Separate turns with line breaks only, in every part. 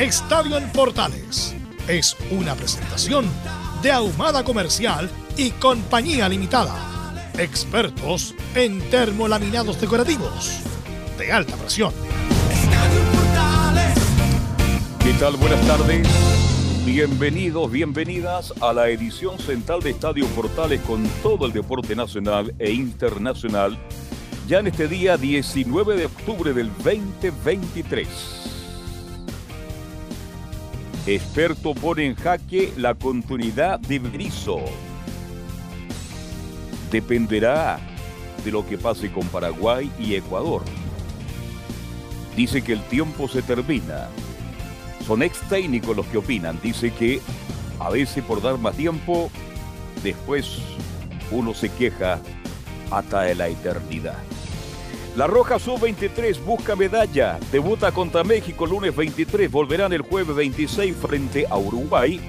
Estadio en Portales es una presentación de Ahumada Comercial y Compañía Limitada. Expertos en termolaminados decorativos de alta presión.
¿Qué tal? Buenas tardes. Bienvenidos, bienvenidas a la edición central de Estadio Portales con todo el deporte nacional e internacional, ya en este día 19 de octubre del 2023. Experto pone en jaque la continuidad de Brizo. Dependerá de lo que pase con Paraguay y Ecuador. Dice que el tiempo se termina. Son ex técnicos los que opinan. Dice que a veces por dar más tiempo, después uno se queja hasta la eternidad. La Roja Sub-23 busca medalla. Debuta contra México lunes 23. Volverán el jueves 26 frente a Uruguay.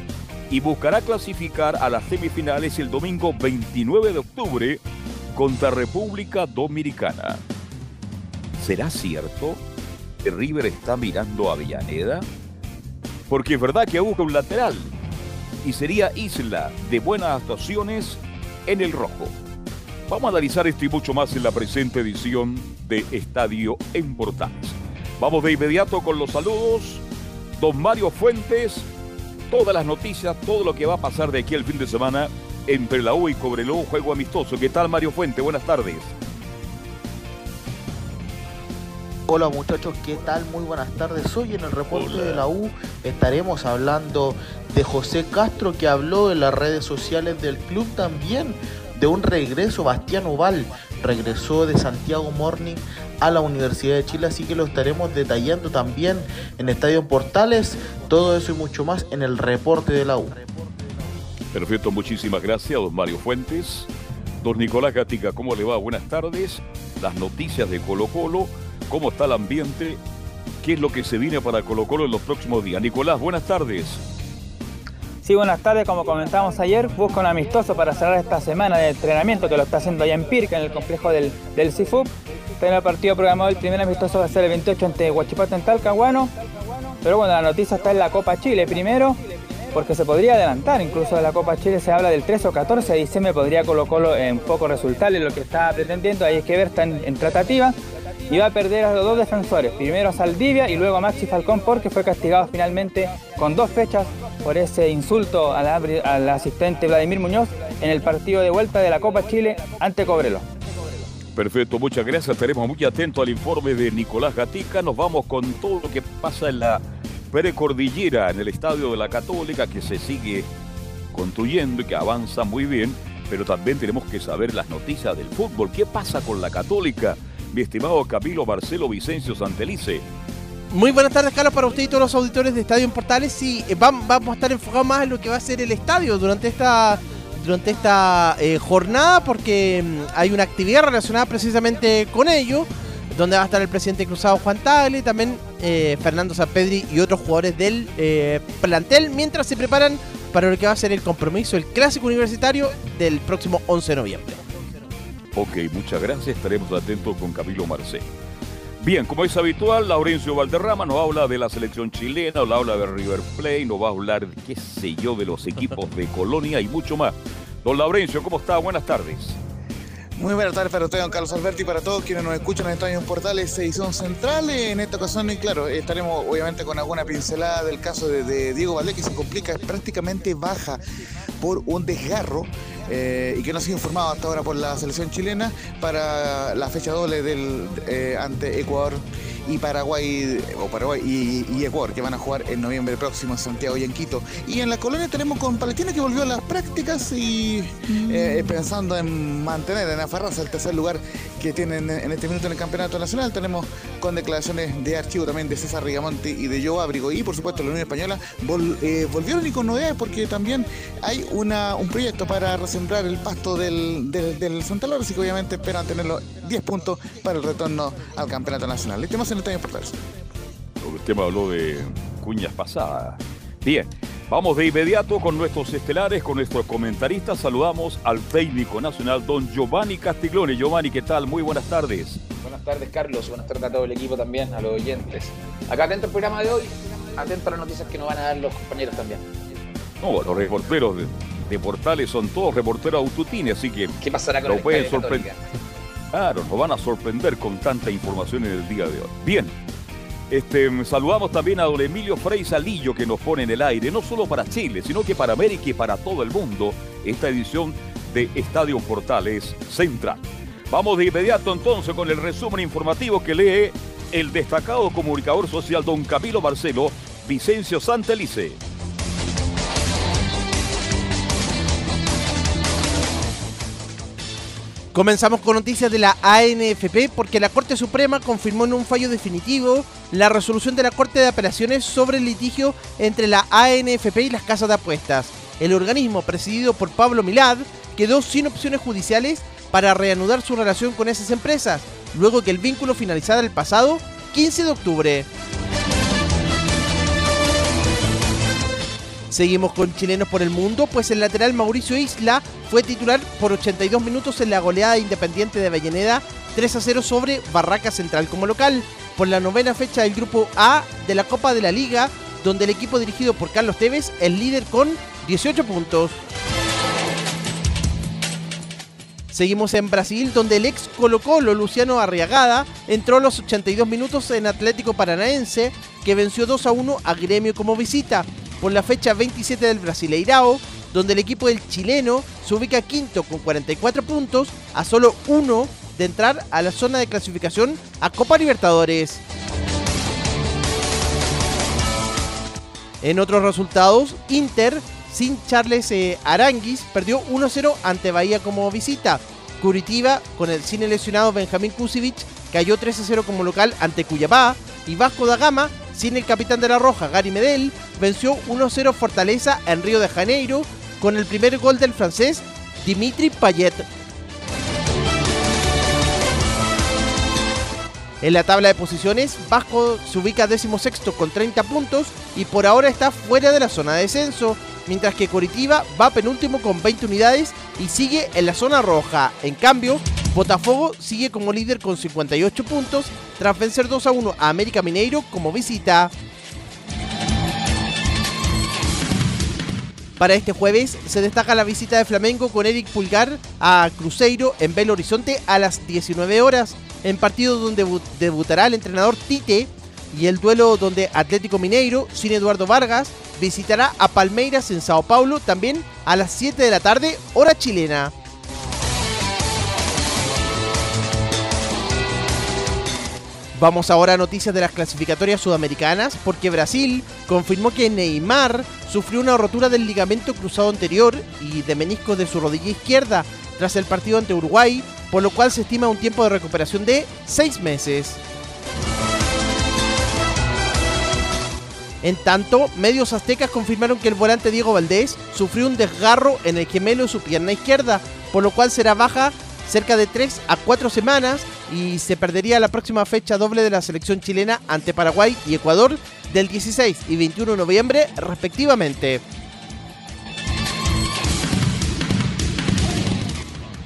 Y buscará clasificar a las semifinales el domingo 29 de octubre contra República Dominicana. ¿Será cierto que River está mirando a Villaneda? Porque es verdad que busca un lateral. Y sería Isla de buenas actuaciones en el rojo. Vamos a analizar esto y mucho más en la presente edición de Estadio en Portales. Vamos de inmediato con los saludos. Don Mario Fuentes, todas las noticias, todo lo que va a pasar de aquí al fin de semana entre la U y Cobreloa, juego amistoso. ¿Qué tal Mario Fuentes? Buenas tardes.
Hola muchachos, ¿qué tal? Muy buenas tardes. Hoy en el reporte Hola. de la U estaremos hablando de José Castro que habló en las redes sociales del club también de un regreso. Bastián Oval regresó de Santiago Morning a la Universidad de Chile, así que lo estaremos detallando también en Estadio Portales. Todo eso y mucho más en el reporte de la U.
Perfecto, muchísimas gracias, don Mario Fuentes. Don Nicolás Gatica, ¿cómo le va? Buenas tardes. Las noticias de Colo Colo, cómo está el ambiente, qué es lo que se viene para Colo Colo en los próximos días. Nicolás, buenas tardes.
Sí, buenas tardes. Como comentamos ayer, busca un amistoso para cerrar esta semana de entrenamiento que lo está haciendo allá en Pirca, en el complejo del, del CIFUP. Tiene el partido programado, el primer amistoso va a ser el 28 ante Huachipato en Talcahuano. Pero bueno, la noticia está en la Copa Chile primero, porque se podría adelantar. Incluso de la Copa Chile se habla del 13 o 14 de diciembre, podría Colo Colo en poco resultarle lo que está pretendiendo. Ahí hay que ver, está en, en tratativa y va a perder a los dos defensores, primero a Saldivia y luego a Maxi Falcón porque fue castigado finalmente con dos fechas por ese insulto al, asistente Vladimir Muñoz en el partido de vuelta de la Copa Chile ante Cobrelo.
Perfecto, muchas gracias. Estaremos muy atentos al informe de Nicolás Gatica. Nos vamos con todo lo que pasa en la precordillera, en el Estadio de la Católica, que se sigue construyendo y que avanza muy bien. Pero también tenemos que saber las noticias del fútbol. ¿Qué pasa con la Católica? Mi estimado Camilo Marcelo Vicencio Santelice.
Muy buenas tardes, Carlos, para usted y todos los auditores de Estadio en Portales. Sí, vamos, vamos a estar enfocados más en lo que va a ser el estadio durante esta, durante esta eh, jornada, porque mmm, hay una actividad relacionada precisamente con ello, donde va a estar el presidente cruzado Juan Tagle, también eh, Fernando Sanpedri y otros jugadores del eh, plantel, mientras se preparan para lo que va a ser el compromiso, el clásico universitario del próximo 11 de noviembre.
Ok, muchas gracias. Estaremos atentos con Camilo Marcé. Bien, como es habitual, Laurencio Valderrama nos habla de la selección chilena, nos habla de River Plate, nos va a hablar, qué sé yo, de los equipos de Colonia y mucho más. Don Laurencio, ¿cómo está? Buenas tardes.
Muy buenas tardes para usted, don Carlos Alberti, para todos quienes nos escuchan en Estadio Portales, edición central. En esta ocasión, y claro, estaremos obviamente con alguna pincelada del caso de, Diego Valdés, que se complica, prácticamente baja por un desgarro. Eh, y que no ha sido informado hasta ahora por la selección chilena para la fecha doble del eh, ante Ecuador y Paraguay o Paraguay y, Ecuador que van a jugar en noviembre próximo en Santiago y en Quito. Y en la colonia tenemos con Palestina que volvió a las prácticas y eh, pensando en mantener, en aferrarse al tercer lugar que tienen en este minuto en el campeonato nacional. Tenemos con declaraciones de archivo también de César Rigamonte y de Joe Abrigo. Y por supuesto la Unión Española eh, volvieron y con novedades porque también hay una, un proyecto para resembrar el pasto del, del, del Santa Laura, así que obviamente esperan tenerlo 10 puntos para el retorno al campeonato nacional. El tema se nos está
El tema habló de cuñas pasadas. Bien, vamos de inmediato con nuestros estelares, con nuestros comentaristas. Saludamos al técnico nacional, don Giovanni Castiglione. Giovanni, ¿qué tal? Muy buenas tardes.
Buenas tardes, Carlos. Buenas tardes a todo el equipo también, a los oyentes. Acá atento al programa de hoy, atento a las noticias que nos van a dar los compañeros también.
No, los reporteros de, Portales son todos reporteros aututines, así que...
¿Qué pasará con
lo pueden sorprender? Claro, nos van a sorprender con tanta información en el día de hoy. Bien, este, saludamos también a don Emilio Frey Salillo que nos pone en el aire, no solo para Chile, sino que para América y para todo el mundo, esta edición de Estadio Portales Central. Vamos de inmediato entonces con el resumen informativo que lee el destacado comunicador social don Camilo Marcelo Vicencio Santelice.
Comenzamos con noticias de la ANFP porque la Corte Suprema confirmó en un fallo definitivo la resolución de la Corte de Apelaciones sobre el litigio entre la ANFP y las casas de apuestas. El organismo, presidido por Pablo Milad, quedó sin opciones judiciales para reanudar su relación con esas empresas, luego que el vínculo finalizara el pasado 15 de octubre. Seguimos con chilenos por el mundo, pues el lateral Mauricio Isla fue titular por 82 minutos en la goleada independiente de Avellaneda 3 a 0 sobre Barraca Central como local, por la novena fecha del grupo A de la Copa de la Liga, donde el equipo dirigido por Carlos Tevez es líder con 18 puntos. Seguimos en Brasil, donde el ex Colo Colo, Luciano Arriagada, entró a los 82 minutos en Atlético Paranaense, que venció 2 a 1 a Gremio como visita por la fecha 27 del Brasileirao, donde el equipo del chileno se ubica quinto con 44 puntos, a solo uno de entrar a la zona de clasificación a Copa Libertadores. En otros resultados, Inter, sin Charles eh, Aranguis, perdió 1-0 ante Bahía como visita. Curitiba, con el cine lesionado Benjamín Kusevich, cayó 3-0 como local ante Cuyabá. Y Vasco da Gama sin el capitán de la Roja, Gary Medel, venció 1-0 Fortaleza en Río de Janeiro con el primer gol del francés Dimitri Payet. En la tabla de posiciones, Vasco se ubica sexto con 30 puntos y por ahora está fuera de la zona de descenso, mientras que Coritiba va penúltimo con 20 unidades y sigue en la zona roja. En cambio, Botafogo sigue como líder con 58 puntos tras vencer 2 a 1 a América Mineiro como visita. Para este jueves se destaca la visita de Flamengo con Eric Pulgar a Cruzeiro en Belo Horizonte a las 19 horas, en partido donde debutará el entrenador Tite y el duelo donde Atlético Mineiro, sin Eduardo Vargas, visitará a Palmeiras en Sao Paulo también a las 7 de la tarde, hora chilena. Vamos ahora a noticias de las clasificatorias sudamericanas porque Brasil confirmó que Neymar sufrió una rotura del ligamento cruzado anterior y de menisco de su rodilla izquierda tras el partido ante Uruguay, por lo cual se estima un tiempo de recuperación de seis meses. En tanto, medios aztecas confirmaron que el volante Diego Valdés sufrió un desgarro en el gemelo de su pierna izquierda, por lo cual será baja cerca de 3 a 4 semanas y se perdería la próxima fecha doble de la selección chilena ante Paraguay y Ecuador del 16 y 21 de noviembre respectivamente.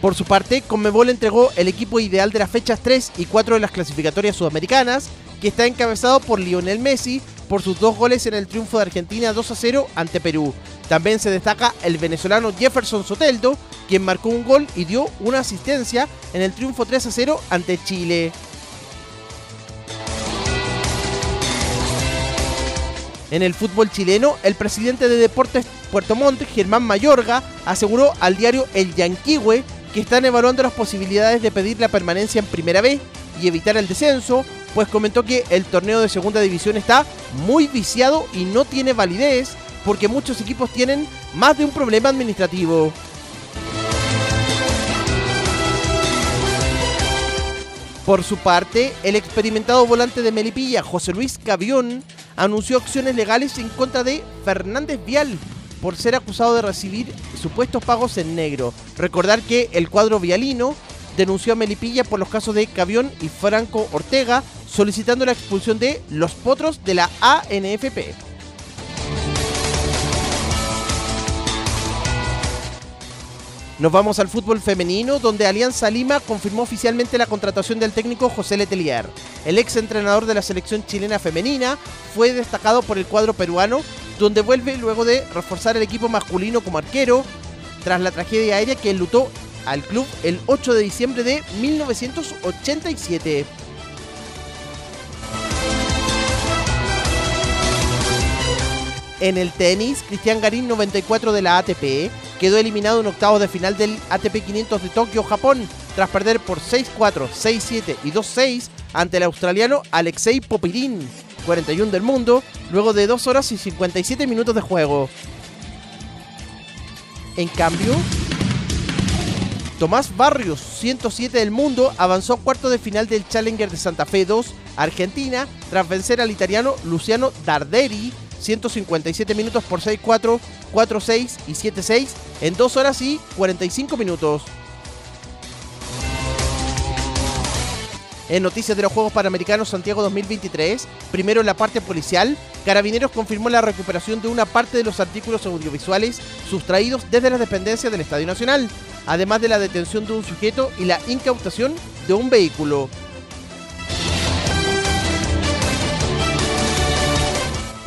Por su parte, Conmebol entregó el equipo ideal de las fechas 3 y 4 de las clasificatorias sudamericanas, que está encabezado por Lionel Messi por sus dos goles en el triunfo de Argentina 2 a 0 ante Perú. También se destaca el venezolano Jefferson Soteldo, quien marcó un gol y dio una asistencia en el triunfo 3 a 0 ante Chile. En el fútbol chileno, el presidente de Deportes Puerto Montt, Germán Mayorga, aseguró al diario El Yanquihue que están evaluando las posibilidades de pedir la permanencia en Primera B y evitar el descenso, pues comentó que el torneo de Segunda División está muy viciado y no tiene validez porque muchos equipos tienen más de un problema administrativo. Por su parte, el experimentado volante de Melipilla, José Luis Cavión, anunció acciones legales en contra de Fernández Vial por ser acusado de recibir supuestos pagos en negro. Recordar que el cuadro vialino denunció a Melipilla por los casos de Cavión y Franco Ortega, solicitando la expulsión de los potros de la ANFP. Nos vamos al fútbol femenino, donde Alianza Lima confirmó oficialmente la contratación del técnico José Letelier. El ex entrenador de la selección chilena femenina fue destacado por el cuadro peruano, donde vuelve luego de reforzar el equipo masculino como arquero, tras la tragedia aérea que enlutó al club el 8 de diciembre de 1987. En el tenis, Cristian Garín 94 de la ATP quedó eliminado en octavos de final del ATP 500 de Tokio, Japón, tras perder por 6-4, 6-7 y 2-6 ante el australiano Alexei Popirin, 41 del mundo, luego de 2 horas y 57 minutos de juego. En cambio, Tomás Barrios, 107 del mundo, avanzó a cuarto de final del Challenger de Santa Fe 2, Argentina, tras vencer al italiano Luciano Darderi, 157 minutos por 6-4, 4-6 y 7-6 en 2 horas y 45 minutos. En noticias de los Juegos Panamericanos Santiago 2023, primero en la parte policial, Carabineros confirmó la recuperación de una parte de los artículos audiovisuales sustraídos desde las dependencias del Estadio Nacional, además de la detención de un sujeto y la incautación de un vehículo.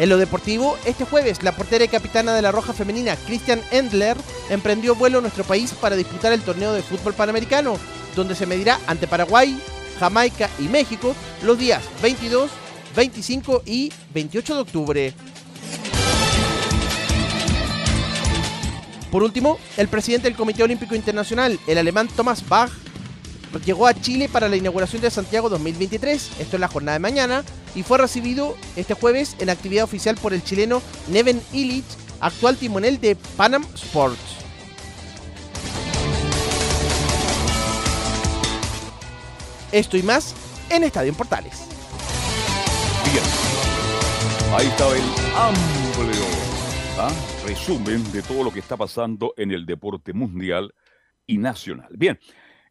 En lo deportivo, este jueves la portera y capitana de la Roja Femenina, Christian Endler, emprendió vuelo a nuestro país para disputar el torneo de fútbol panamericano, donde se medirá ante Paraguay, Jamaica y México los días 22, 25 y 28 de octubre. Por último, el presidente del Comité Olímpico Internacional, el alemán Thomas Bach, llegó a Chile para la inauguración de Santiago 2023, esto es la jornada de mañana, y fue recibido este jueves en actividad oficial por el chileno Neven Illich, actual timonel de Panam Sports. Esto y más en Estadio Portales.
Bien. Ahí estaba el amplio ¿ah? resumen de todo lo que está pasando en el deporte mundial y nacional. Bien,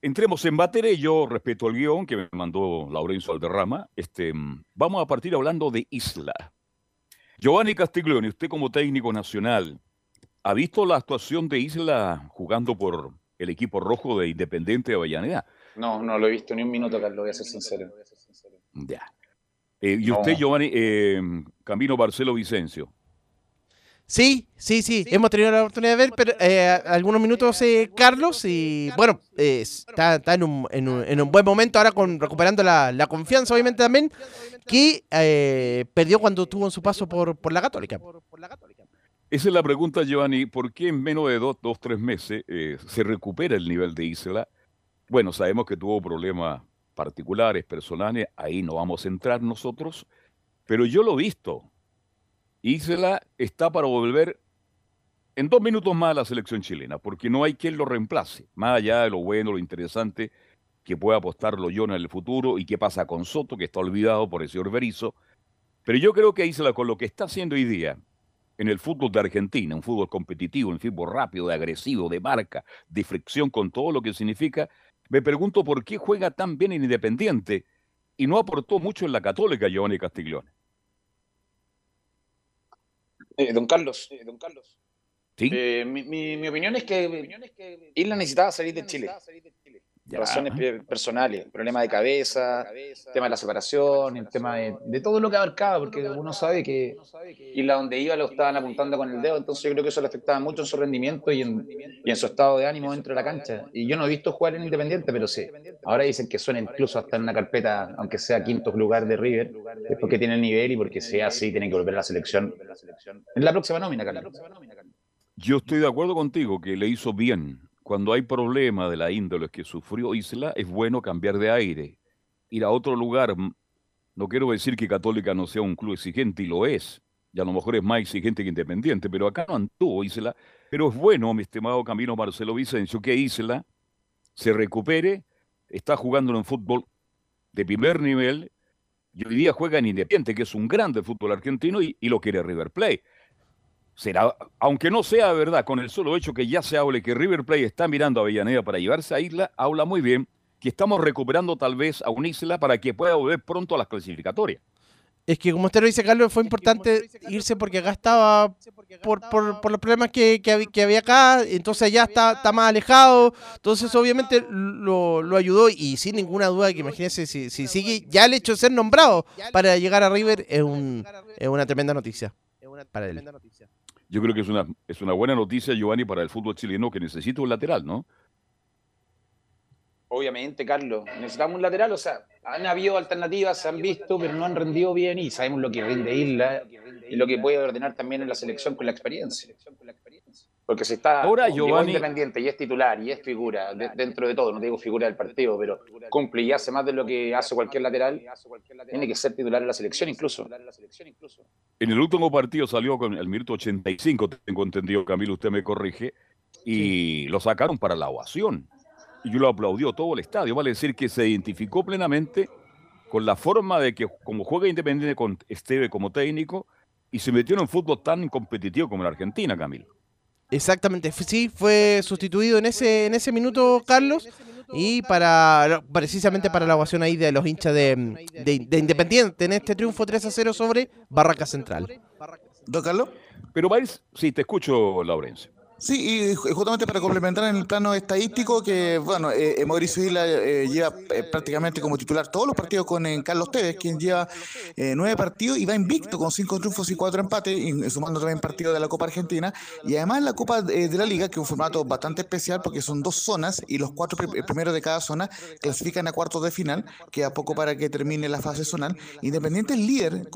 entremos en materia. Yo respeto el guion que me mandó Laurencio Alderrama. Este, vamos a partir hablando de Isla. Giovanni Castiglione, usted como técnico nacional, ¿ha visto la actuación de Isla jugando por el equipo rojo de Independiente de Avellaneda?
No, no lo he visto ni un minuto, Carlos, voy a ser sincero.
Ya. Eh, ¿Y usted,
No.
Giovanni, eh, Camino Barcelo Vicencio?
Sí, sí, sí, hemos tenido la oportunidad de ver pero, eh, algunos minutos eh, Carlos y bueno, eh, está, está en, un, en, un, en un buen momento ahora con recuperando la, la confianza obviamente también que eh, perdió cuando tuvo en su paso por, por la Católica.
Esa es la pregunta, Giovanni. ¿Por qué en menos de dos, dos tres meses eh, se recupera el nivel de Isla? Bueno, sabemos que tuvo problemas particulares, personales, ahí no vamos a entrar nosotros, pero yo lo he visto. Isla está para volver en dos minutos más a la selección chilena, porque no hay quien lo reemplace, más allá de lo bueno, lo interesante que pueda apostar Loyola en el futuro y qué pasa con Soto, que está olvidado por el señor Berizzo. Pero yo creo que Isla, con lo que está haciendo hoy día en el fútbol de Argentina, un fútbol competitivo, un fútbol rápido, de agresivo, de marca, de fricción con todo lo que significa, me pregunto por qué juega tan bien en Independiente y no aportó mucho en la Católica Giovanni Castiglione.
Eh, don Carlos, eh, don Carlos.
¿Sí?
Eh, mi, mi- mi opinión es que Isla necesitaba salir de Chile. Razones personales, problema de cabeza, tema de la separación, el tema de, todo lo que abarcaba, porque uno sabe que la donde iba lo estaban apuntando con el dedo, entonces yo creo que eso le afectaba mucho en su rendimiento y en, y en su estado de ánimo dentro de la cancha. Y yo no he visto jugar en Independiente, pero sí. Ahora dicen que suena incluso hasta en una carpeta, aunque sea quinto lugar de River, es porque tiene el nivel y porque sea así, tiene que volver a la selección en la próxima nómina, Carlos.
Yo estoy de acuerdo contigo que le hizo bien cuando hay problemas de la índole que sufrió Isla, es bueno cambiar de aire, ir a otro lugar. No quiero decir que Católica no sea un club exigente, y lo es, y a lo mejor es más exigente que Independiente, pero acá no anduvo Isla. Pero es bueno, mi estimado Camino Marcelo Vicencio, que Isla se recupere, está jugando en fútbol de primer nivel, y hoy día juega en Independiente, que es un grande fútbol argentino, y, y lo quiere River Plate será, aunque no sea verdad, con el solo hecho que ya se hable que River Plate está mirando a Avellaneda para llevarse a Isla, habla muy bien que estamos recuperando tal vez a un Isla para que pueda volver pronto a las clasificatorias.
Es que como usted lo dice, Carlos, fue importante irse porque acá estaba por, por, por los problemas que, que, había acá, entonces ya está, está más alejado, entonces obviamente lo, lo ayudó y sin ninguna duda que imagínese si, si sigue ya el hecho de ser nombrado para llegar a River es, un, es una tremenda noticia para él.
Yo creo que es una, es una buena noticia, Giovanni, para el fútbol chileno que necesita un lateral, ¿no?
Obviamente, Carlos, necesitamos un lateral, o sea, han habido alternativas, se han visto, pero no han rendido bien y sabemos lo que rinde Isla y lo que puede ordenar también en la selección con la experiencia. Porque si está
Ahora, Giovanni...
independiente y es titular y es figura dentro de todo, no digo figura del partido, pero cumple y hace más de lo que hace cualquier lateral, tiene que ser titular en la selección incluso.
En el último partido salió con el minuto 85, tengo entendido, Camilo, usted me corrige, y lo sacaron para la ovación. Y yo lo aplaudió todo el estadio, vale decir que se identificó plenamente con la forma de que como juega Independiente con Esteve como técnico y se metió en un fútbol tan competitivo como en Argentina, Camilo.
Exactamente, sí, fue sustituido en ese, en ese minuto Carlos y para precisamente para la ovación ahí de los hinchas de, de, Independiente en este triunfo 3 a 0 sobre Barraca Central.
¿Don Carlos?
Pero vais, sí, te escucho, Laurencio.
Sí, y justamente para complementar en el plano estadístico, que bueno, eh, eh Mauricio Isla eh, lleva eh, prácticamente como titular todos los partidos con Carlos Tevez, quien lleva nueve partidos y va invicto con cinco triunfos y cuatro empates, sumando también partidos de la Copa Argentina. Y además la Copa de, la Liga, que es un formato bastante especial porque son dos zonas y los cuatro primeros de cada zona clasifican a cuartos de final, que a poco para que termine la fase zonal. Independiente es líder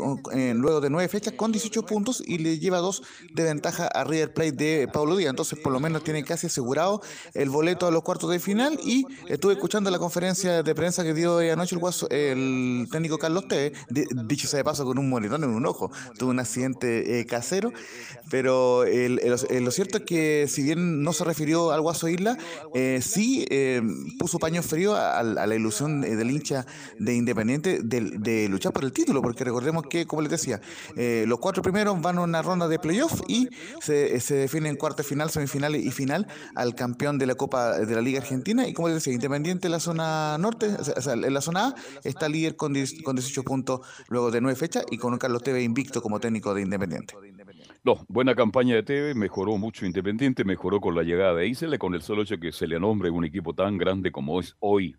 luego de nueve fechas con 18 puntos y le lleva dos de ventaja a River Plate de Pablo Díaz entonces por lo menos tiene casi asegurado el boleto a los cuartos de final y estuve escuchando la conferencia de prensa que dio anoche el, técnico Carlos T, dicho sea de paso con un moretón en un ojo, tuvo un accidente eh, casero, pero lo cierto es que si bien no se refirió al Guaso Isla, eh, sí eh, puso paño frío a, la ilusión del hincha de Independiente de, luchar por el título, porque recordemos que, como les decía, los cuatro primeros van a una ronda de playoff y se, se definen cuartos final semifinal y final al campeón de la Copa de la Liga Argentina. Y como les decía, Independiente en la zona norte, o sea, en la zona A, está líder con, con 18 puntos luego de nueve fechas y con un Carlos Tevez invicto como técnico de Independiente.
No, buena campaña de Tevez, mejoró mucho Independiente, mejoró con la llegada de Isla, con el solo hecho que se le nombre un equipo tan grande como es hoy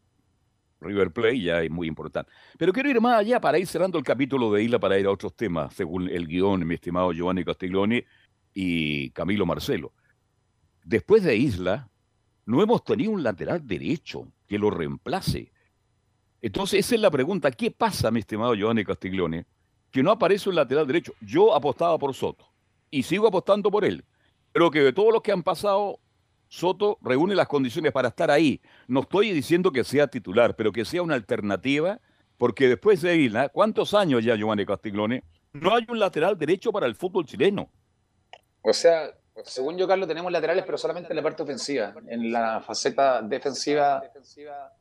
River Plate ya es muy importante. Pero quiero ir más allá para ir cerrando el capítulo de Isla para ir a otros temas, según el guion, mi estimado Giovanni Castiglioni y Camilo Marcelo. Después de Isla, no hemos tenido un lateral derecho que lo reemplace. Entonces, esa es la pregunta. ¿Qué pasa, mi estimado Giovanni Castiglione? Que no aparece un lateral derecho. Yo apostaba por Soto y sigo apostando por él. Pero que de todos los que han pasado, Soto reúne las condiciones para estar ahí. No estoy diciendo que sea titular, pero que sea una alternativa, porque después de Isla, ¿cuántos años ya, Giovanni Castiglione? No hay un lateral derecho para el fútbol chileno.
O sea, según yo, Carlos, tenemos laterales, pero solamente en la parte ofensiva. En la faceta defensiva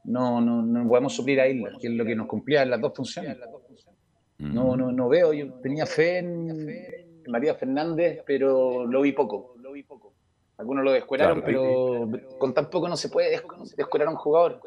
no, no, no podemos suplir a Isla, que es lo que nos cumplía en las dos funciones. No, no, no veo. Yo tenía fe en María Fernández, pero lo vi poco. Algunos lo descueraron, pero con tan poco no se puede descuerar a un jugador.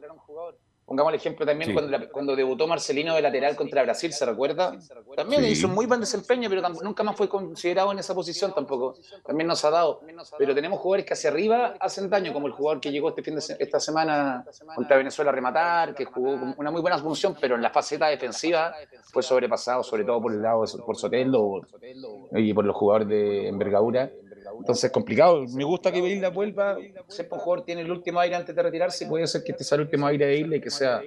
Pongamos el ejemplo también cuando, cuando, debutó Marcelino de lateral contra Brasil, ¿se recuerda? También hizo un muy buen desempeño, pero nunca más fue considerado en esa posición tampoco. También nos ha dado. Pero tenemos jugadores que hacia arriba hacen daño, como el jugador que llegó este fin de esta semana contra Venezuela a rematar, que jugó una muy buena función, pero en la faceta defensiva fue sobrepasado, sobre todo por el lado por Soteldo y por los jugadores de envergadura. Entonces, complicado. Me gusta que Isla vuelva. Siempre un jugador tiene el último aire antes de retirarse. Puede ser que este sea el último aire de Isla y que sea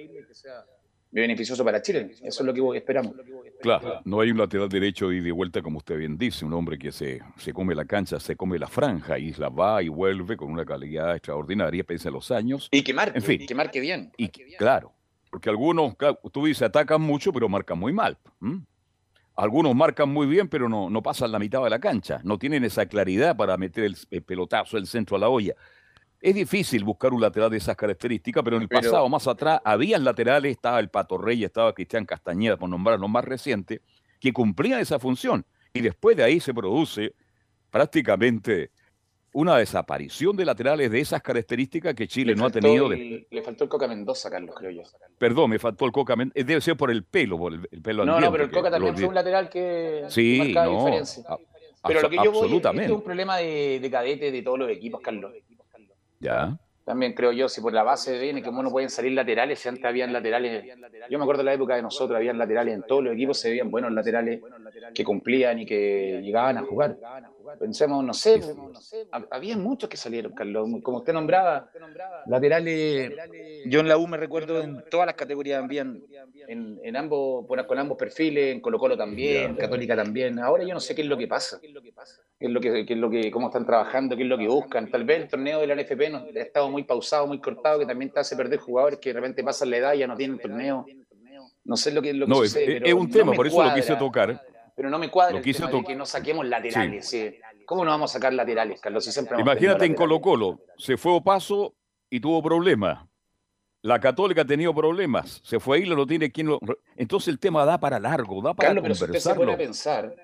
beneficioso para Chile. Eso es lo que esperamos.
Claro, no hay un lateral derecho y de vuelta, como usted bien dice, un hombre que se, se come la cancha, se come la franja, Isla va y vuelve con una calidad extraordinaria, pese a los años.
Y que marque, en fin, que marque bien.
Y, claro, porque algunos, tú dices, atacan mucho, pero marcan muy mal. Algunos marcan muy bien, pero no, no pasan la mitad de la cancha. No tienen esa claridad para meter el, pelotazo, el centro a la olla. Es difícil buscar un lateral de esas características, pero en el pasado, más atrás, habían laterales, estaba el Pato Rey, estaba Cristian Castañeda, por nombrar lo más reciente, que cumplían esa función. Y después de ahí se produce prácticamente una desaparición de laterales de esas características que Chile no ha tenido.
Le faltó el Coca Mendoza, Carlos, creo yo.
Perdón, me faltó el Coca Mendoza. Debe ser por el pelo, por el, pelo
No, no, pero el Coca también fue un lateral que
sí, no, diferencia.
pero lo que yo voy es, es un problema de, de cadete de todos los equipos, Carlos.
Ya.
También creo yo, si por la base viene que no pueden salir laterales, si antes habían laterales, yo me acuerdo de la época de nosotros, habían laterales en todos los equipos, se veían buenos laterales que cumplían y que llegaban a jugar. Pensemos, no sé, había muchos que salieron, Carlos, como usted nombraba, laterales, yo en la U me recuerdo en todas las categorías, habían en, en ambos, con ambos perfiles, en Colo Colo también, Católica también, ahora yo no sé qué es lo que pasa, qué es lo que, qué es lo que, cómo están trabajando, qué es lo que buscan, tal vez el torneo de la NFP no, ha estado muy pausado, muy cortado, que también te hace perder jugadores que de repente pasan la edad y ya no tienen torneo, no sé lo que, lo que
no, Es, es un tema, por eso lo quise tocar
pero no me cuadra el tema de que no saquemos laterales. ¿Cómo no vamos a sacar laterales, Carlos?
Imagínate en Colo Colo, se fue Opaso y tuvo problemas. La Católica ha tenido problemas, se fue ahí, lo tiene quien lo... Entonces el tema da para largo, da para Carlos, conversarlo. Pero
usted se pensar,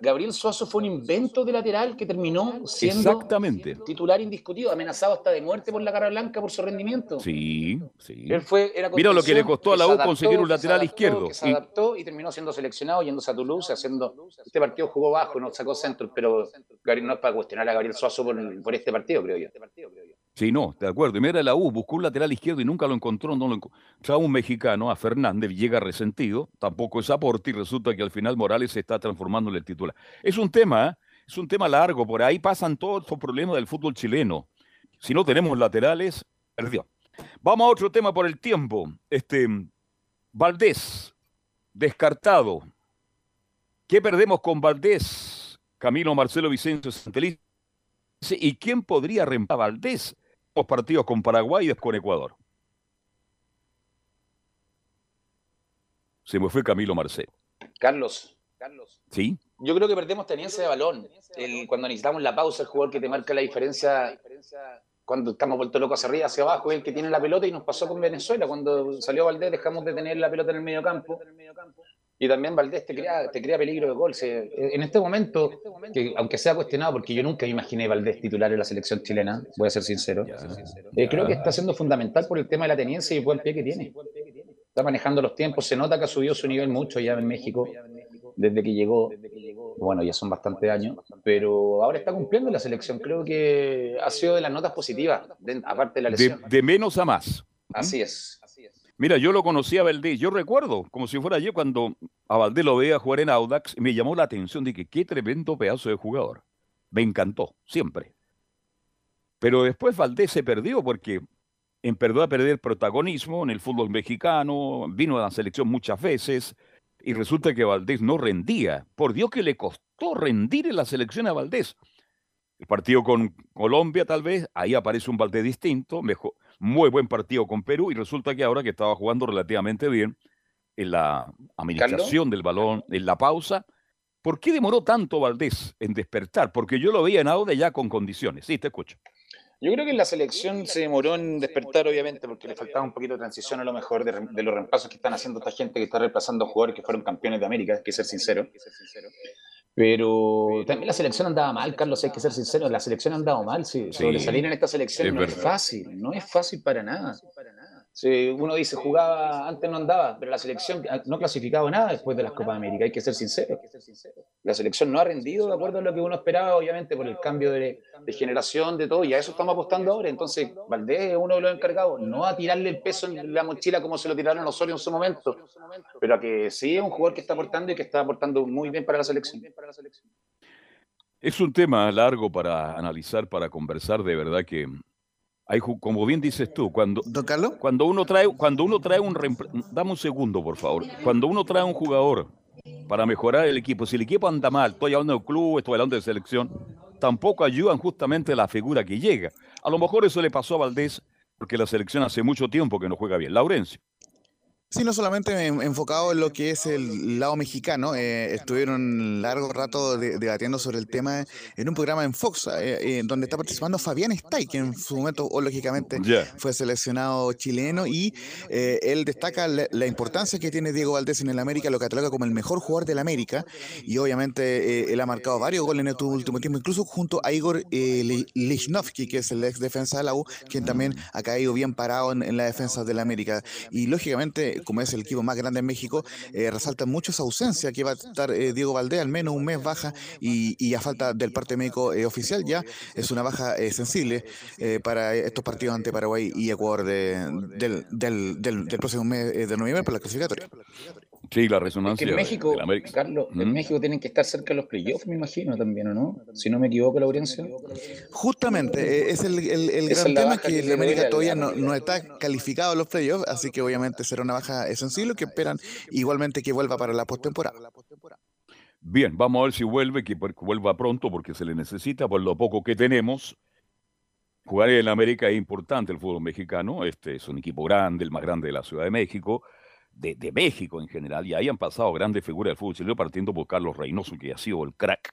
Gabriel Suazo fue un invento de lateral que terminó siendo
Exactamente.
titular indiscutido, amenazado hasta de muerte por la cara blanca por su rendimiento.
Sí, sí.
Él fue,
Mira lo que le costó a la U conseguir un lateral izquierdo.
se adaptó y terminó siendo seleccionado, yéndose a Toulouse, haciendo. Este partido jugó bajo, no sacó centro, pero Gabriel no es para cuestionar a Gabriel Suazo por, por este partido, creo yo.
Sí, no, de acuerdo. Y mira la U, buscó un lateral izquierdo y nunca lo encontró. No lo encontró. un mexicano, a Fernández, llega resentido, tampoco es aporte y resulta que al final Morales se está transformando en el titular. Es un tema, ¿eh? es un tema largo, por ahí pasan todos estos problemas del fútbol chileno. Si no tenemos laterales, perdió. Vamos a otro tema por el tiempo. Este, Valdés, descartado. ¿Qué perdemos con Valdés? Camilo Marcelo Vicencio Santeliz. ¿Y quién podría reemplazar a Valdés? Los partidos con Paraguay y con Ecuador. Se me fue Camilo Marcelo.
Carlos. Carlos.
Sí.
Yo creo que perdemos tenencia de balón. cuando necesitamos la pausa, el jugador que te marca la diferencia cuando estamos vueltos locos hacia arriba, hacia abajo, es el que tiene la pelota y nos pasó con Venezuela. Cuando salió Valdés dejamos de tener la pelota en el medio campo. Y también Valdés te crea, te crea peligro de gol. en este momento, que aunque sea cuestionado, porque yo nunca imaginé Valdés titular en la selección chilena, voy a ser sincero, eh, creo que está siendo fundamental por el tema de la tenencia y el buen pie que tiene. Está manejando los tiempos, se nota que ha subido su nivel mucho ya en México desde que llegó, bueno, ya son bastantes años, pero ahora está cumpliendo la selección. Creo que ha sido de las notas positivas, aparte de la lesión.
De, menos a más.
Así es.
Mira, yo lo conocí a Valdés, yo recuerdo, como si fuera yo, cuando a Valdés lo veía jugar en Audax, me llamó la atención que qué tremendo pedazo de jugador. Me encantó, siempre. Pero después Valdés se perdió porque empezó a perder protagonismo en el fútbol mexicano, vino a la selección muchas veces, y resulta que Valdés no rendía. Por Dios que le costó rendir en la selección a Valdés. El partido con Colombia, tal vez, ahí aparece un Valdés distinto, mejor, muy buen partido con Perú, y resulta que ahora que estaba jugando relativamente bien en la administración del balón, en la pausa, ¿por qué demoró tanto Valdés en despertar? Porque yo lo veía en Aude ya con condiciones. Sí, te escucho.
Yo creo que la selección se demoró en despertar, obviamente, porque le faltaba un poquito de transición a lo mejor de, los reemplazos que están haciendo esta gente que está reemplazando jugadores que fueron campeones de América, hay que ser sincero. Pero también la selección andaba mal, Carlos, hay que ser sincero, la selección andaba mal. Sí, Sobresalir en esta selección no es fácil, no es fácil para nada. Si uno dice jugaba, antes no andaba, pero la selección no ha clasificado nada después de las Copas América, hay que ser sincero. La selección no ha rendido de acuerdo a lo que uno esperaba, obviamente, por el cambio de, generación, de todo, y a eso estamos apostando ahora. Entonces, Valdés es uno de los encargados, no a tirarle el peso en la mochila como se lo tiraron los Osorio en su momento, pero a que sí es un jugador que está aportando y que está aportando muy bien para la selección.
Es un tema largo para analizar, para conversar, de verdad que hay, como bien dices tú, cuando, cuando uno trae, cuando uno trae un dame un segundo, por favor. Cuando uno trae un jugador para mejorar el equipo, si el equipo anda mal, estoy hablando del club, estoy hablando de selección, tampoco ayudan justamente la figura que llega. A lo mejor eso le pasó a Valdés, porque la selección hace mucho tiempo que no juega bien. Laurencio.
Sí, no solamente enfocado en lo que es el lado mexicano, eh, estuvieron largo rato debatiendo sobre el tema en un programa en Fox, eh, eh, donde está participando Fabián Stay, que en su momento, lógicamente, fue seleccionado chileno, y él destaca la, importancia que tiene Diego Valdés en el América, lo cataloga como el mejor jugador del América, y obviamente él ha marcado varios goles en este último tiempo, incluso junto a Igor Lichnowsky, que es el ex defensa de la U, quien también ha caído bien parado en, en la defensa del América, y lógicamente como es el equipo más grande en México, eh, resalta mucho esa ausencia que va a estar eh, Diego Valdés, al menos un mes baja y, a falta del parte médico eh, oficial ya es una baja sensible para estos partidos ante Paraguay y Ecuador del, del, próximo mes de noviembre para la clasificatoria.
Sí, la resonancia.
en México, Carlos, en México tienen que estar cerca de los playoffs, me imagino también, ¿o no? Si no me equivoco, la audiencia.
Justamente, es el, el, gran tema que, que América todavía no, no, está calificado a los playoffs, así que obviamente será una baja sensible que esperan igualmente que vuelva para la postemporada.
Bien, vamos a ver si vuelve, que vuelva pronto porque se le necesita por lo poco que tenemos. Jugar en América es importante el fútbol mexicano. Este es un equipo grande, el más grande de la Ciudad de México de, México en general, y ahí han pasado grandes figuras del fútbol chileno, partiendo por Carlos Reynoso, que ha sido el crack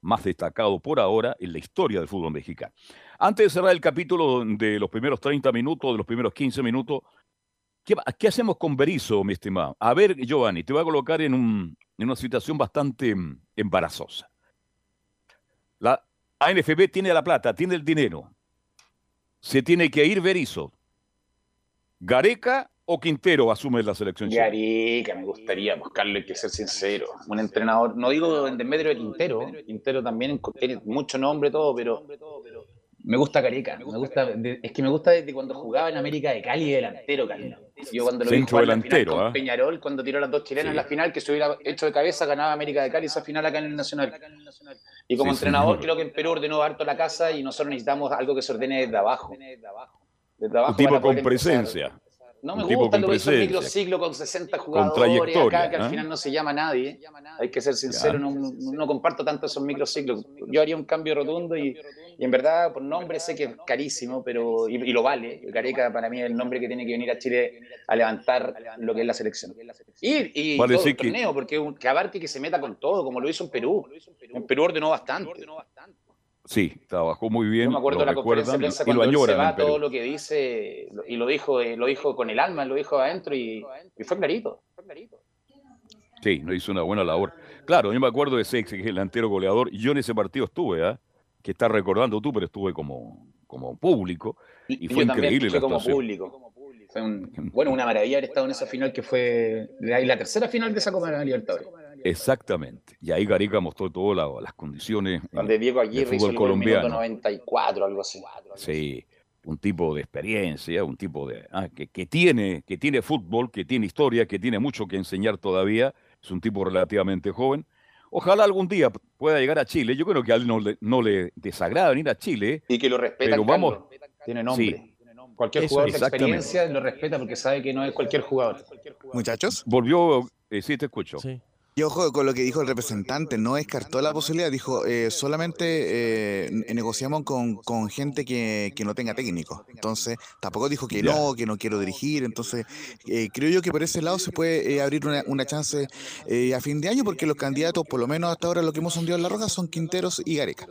más destacado por ahora en la historia del fútbol mexicano. Antes de cerrar el capítulo de los primeros 30 minutos, de los primeros 15 minutos, ¿qué, hacemos con Berizzo, mi estimado? A ver, Giovanni, te voy a colocar en una situación bastante mm, embarazosa. La ANFB tiene la plata, tiene el dinero. Se tiene que ir Berizzo. Gareca o Quintero asume la selección
Gareca, me gustaría buscarlo, hay que ser sincero. Un entrenador, no digo en medio de Quintero, Quintero también tiene mucho nombre, todo, pero me gusta Gareca. Me gusta, es que me gusta desde cuando jugaba en América de Cali delantero, Carlos. Yo cuando lo vi jugar delantero, con ¿ah? Peñarol, cuando tiró las dos chilenas en la final, que se hubiera hecho de cabeza, ganaba América de Cali esa final acá en el Nacional. Y como entrenador, creo que en Perú ordenó harto la casa y nosotros necesitamos algo que se ordene desde abajo.
Desde abajo Un tipo con presencia.
No me gusta lo que hizo el microciclo con 60 jugadores acá, que al final no se llama nadie. Hay que ser sincero, no, comparto tanto esos microciclos. Yo haría un cambio rotundo y, en verdad, por nombre sé que es carísimo, pero y, lo vale. Gareca para mí es el nombre que tiene que venir a Chile a levantar lo que es la selección. Y, y todo el torneo, porque que abarque que se meta con todo, como lo hizo en Perú. En Perú ordenó bastante.
Sí, trabajó muy bien.
Yo me acuerdo de la conferencia de prensa cuando lo se va, todo lo que dice, y lo dijo, eh, lo dijo con el alma, lo dijo adentro y, fue clarito.
Sí, no hizo una buena labor. Claro, yo me acuerdo de ese ex delantero goleador, y yo en ese partido estuve, ¿ah? que estás recordando tú, pero estuve como, como público, y, fue increíble la
como público. Fue bueno, una maravilla haber estado en esa final que fue la tercera final de esa Copa de la Libertadores.
Exactamente. Y ahí Gareca mostró todas las condiciones
Donde Diego Aguirre fútbol colombiano. 94, algo así.
Sí, un tipo de experiencia, un tipo de ah, que, tiene que tiene fútbol, que tiene historia, que tiene mucho que enseñar todavía. Es un tipo relativamente joven. Ojalá algún día pueda llegar a Chile. Yo creo que a él no le, no le desagrada venir a Chile.
Y que lo respeta. Pero vamos, tiene nombre. Cualquier jugador de experiencia lo respeta porque sabe que no es cualquier jugador.
Muchachos.
Volvió, eh, sí, te escucho. Sí.
Y ojo con lo que dijo el representante, no descartó la posibilidad, dijo, eh, solamente eh, negociamos con, gente que, no tenga técnico. Entonces, tampoco dijo que no, que no quiero dirigir. Entonces, eh, creo yo que por ese lado se puede abrir una, una chance a fin de año, porque los candidatos, por lo menos hasta ahora, lo que hemos hundido en la roja son Quinteros y Gareca.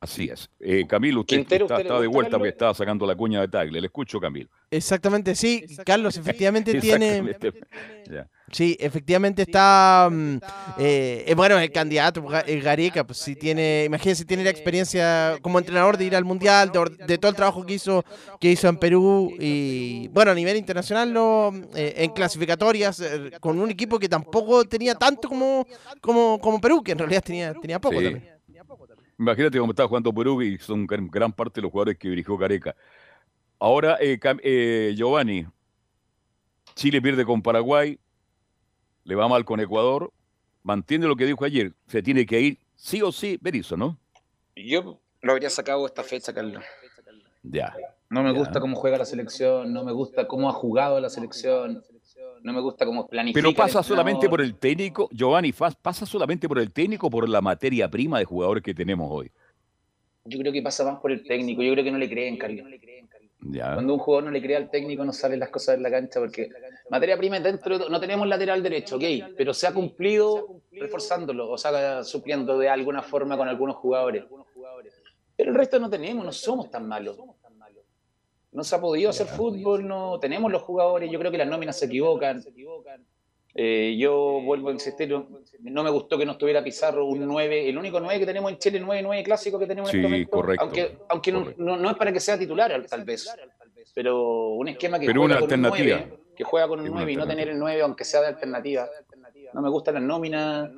Así es. Camilo, usted está, de vuelta porque estaba sacando la cuña de Tagle. Le escucho, Camilo.
Exactamente, sí. Carlos, efectivamente tiene... Sí, efectivamente está, mm, eh, eh, bueno, el candidato, eh, Gareca, pues sí tiene, imagínense, tiene la experiencia como entrenador de ir al Mundial, de, de todo el trabajo que hizo, que hizo en Perú y, bueno, a nivel internacional, no, eh, en clasificatorias, eh, con un equipo que tampoco tenía tanto como, como, como Perú, que en realidad tenía, tenía poco
Sí.
también.
Imagínate cómo está jugando Perú y son gran, gran parte de los jugadores que dirigió Careca. Ahora, eh, eh, Giovanni, Chile pierde con Paraguay, le va mal con Ecuador, mantiene lo que dijo ayer, se tiene que ir sí o sí Berizzo, ¿no?
Yo lo habría sacado esta fecha, Carlos.
Ya.
No me
Ya.
gusta cómo juega la selección, no me gusta cómo ha jugado la selección, no me gusta cómo planifica.
Pero
el
pasa solamente por el técnico, Giovanni, fas- pasa solamente por el técnico o por la materia prima de jugadores que tenemos hoy.
Yo creo que pasa más por el técnico, yo creo que no le creen, Carlos. Cuando un jugador no le cree al técnico no salen las cosas en la cancha porque materia prima dentro, de- no tenemos lateral derecho, ok, pero se ha cumplido reforzándolo, o sea, supliendo de alguna forma con algunos jugadores. Pero el resto no tenemos, no somos tan malos. No se ha podido hacer fútbol, no tenemos los jugadores, yo creo que las nóminas se equivocan. Eh, yo vuelvo a insistir, no- me gustó que no estuviera Pizarro un 9, el único 9 que tenemos en Chile, el 9-9 clásico que tenemos
Sí,
en este momento.
correcto,
Aunque, aunque no-
correcto.
No, no es para que sea titular, tal vez. Pero un esquema que
Pero
juega
una
con un
alternativa.
9, que juega con un
Es una
9 y no tener el 9, aunque sea de alternativa. No me gustan las nóminas,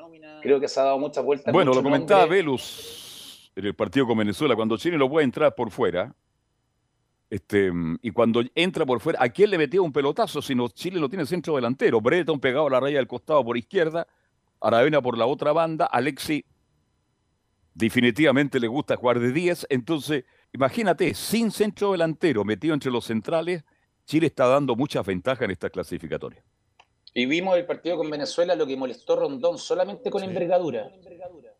creo que se ha dado muchas vueltas.
Bueno, lo comentaba. Velus en el partido con Venezuela, cuando Chile lo puede entrar por fuera, este, y cuando entra por fuera, ¿a quién le metió un pelotazo? Si no, Chile no tiene centro delantero. Breton pegado a la raya del costado por izquierda, Aravena por la otra banda, Alexi definitivamente le gusta jugar de 10, entonces imagínate, sin centro delantero metido entre los centrales, Chile está dando muchas ventajas en esta clasificatoria.
Y vimos el partido con Venezuela, lo que molestó Rondón solamente con envergadura.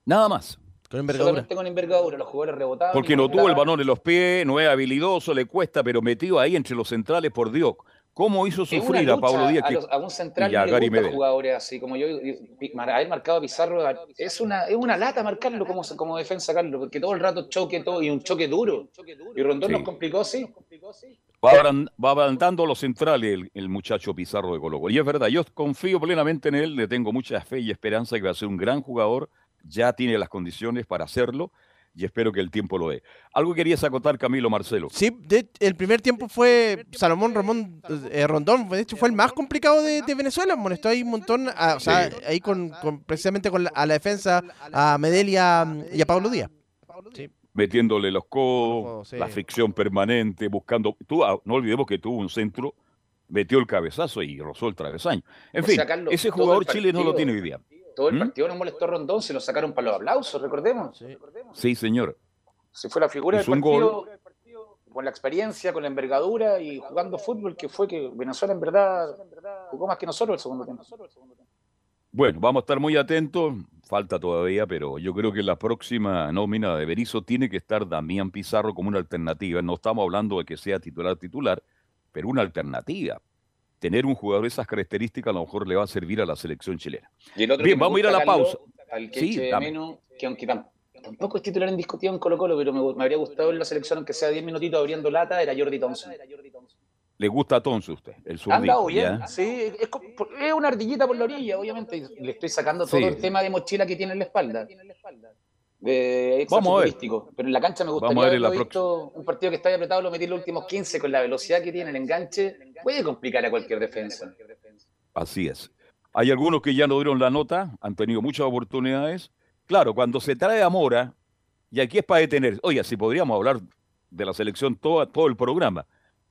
Nada más.
Con envergadura.
Solamente con envergadura, los jugadores rebotaban.
Porque no tuvo el balón en los pies, no es habilidoso, le cuesta, pero metido ahí entre los centrales, por Dios. ¿Cómo hizo sufrir a Pablo Díaz?
A,
que-
los- a un central
y a Gary
jugadores así, como yo, haber marcado a Pizarro, es una, es una lata marcarlo como, como defensa, Carlos, porque todo el rato choque todo y un choque duro. Y Rondón
Sí.
nos complicó, sí.
Va, abran- va adelantando a los centrales el, el muchacho Pizarro de Colo Colo. Y es verdad, yo confío plenamente en él, le tengo mucha fe y esperanza que va a ser un gran jugador, ya tiene las condiciones para hacerlo y espero que el tiempo lo dé. Algo querías acotar, Camilo Marcelo.
Sí, de- el primer tiempo fue Salomón Ramón eh, Rondón, de hecho fue el más complicado de, de Venezuela, molestó ahí un montón, a- o sea,
Sí.
ahí con, con- precisamente con la, a la defensa, a Medel y a, y a Pablo Díaz. Sí.
metiéndole los codos,
sí.
la fricción permanente, buscando. Tú, ah, no olvidemos que tuvo un centro, metió el cabezazo y rozó el travesaño. En
O
fin,
Carlos,
ese jugador Chile no lo tiene hoy día.
Todo el
¿Mm?
partido nos molestó a Rondón, se lo sacaron para los aplausos, recordemos.
Sí, señor.
Se fue la figura del partido, con la experiencia, con la envergadura y jugando fútbol, que fue que Venezuela en verdad jugó más que nosotros el segundo tiempo.
Bueno, vamos a estar muy atentos. Falta todavía, pero yo creo que la próxima nómina de Berizzo tiene que estar Damián Pizarro como una alternativa. No estamos hablando de que sea titular titular, pero una alternativa. Tener un jugador de esas características a lo mejor le va a servir a la selección chilena.
Y el otro
Bien, vamos a ir a la pausa.
Al que
Sí,
menos, que aunque tam- tampoco es titular indiscutido en Colo Colo, pero me, me habría gustado en la selección, aunque sea 10 minutitos abriendo lata, era Jordi Thompson.
¿Le gusta a Tonce usted? El zurdito,
andado bien,
¿ya?
sí, es, es una ardillita por la orilla, obviamente. Le estoy sacando todo
Sí.
el tema de mochila que tiene en la espalda. Extra
Vamos a ver.
Pero en la cancha me gustaría
Vamos a ver en la
haberlo visto un partido que está apretado, lo metí en los últimos 15 con la velocidad que tiene el enganche. Puede complicar a cualquier defensa.
Así es. Hay algunos que ya no dieron la nota, han tenido muchas oportunidades. Claro, cuando se trae a Mora, y aquí es para detener, oiga, si podríamos hablar de la selección todo, todo el programa.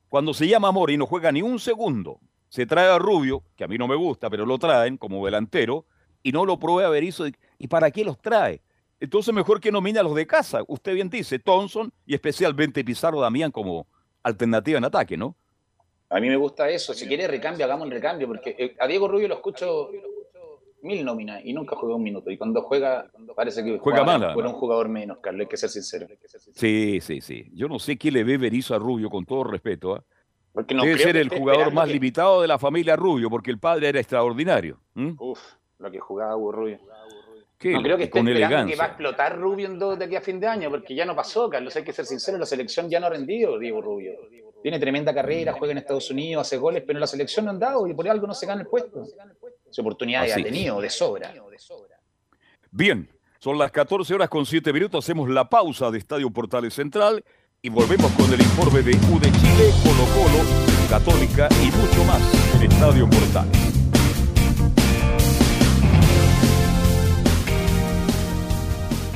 Cuando se llama a Mora y no juega ni un segundo, se trae a Rubio, que a mí no me gusta, pero lo traen como delantero, y no lo prueba Berizzo. ¿Y para qué los trae? Entonces mejor que nomine a los de casa. Usted bien dice, Thompson y especialmente Pizarro Damián como alternativa en ataque, ¿no?
A mí me gusta eso. Si quiere recambio, hagamos un recambio. Porque eh, a Diego Rubio lo escucho mil nóminas y nunca juega un minuto. Y cuando juega, parece que
Juega mal,
Fue
además.
un jugador menos, Carlos, hay que ser sincero.
Sí, sí, sí. Yo no sé qué le ve Berizzo a Rubio, con todo respeto.
Porque no
Debe ser el jugador más
que-
limitado de la familia Rubio, porque el padre era extraordinario.
Uf, lo que jugaba Hugo Rubio. No creo que esté esperando que va a explotar Rubio en dos de aquí a fin de año, porque ya no pasó, Carlos. Hay que ser sincero, la selección ya no ha rendido Diego Rubio. tiene tremenda carrera, juega en Estados Unidos, hace goles, pero en la selección no han dado y por algo no se gana el puesto. Su oportunidad ha tenido de sobra.
Bien, son las 14 horas con 7 minutos, hacemos la pausa de Estadio Portales Central y volvemos con el informe de U de Chile, Colo Colo, Católica y mucho más en Estadio Portales.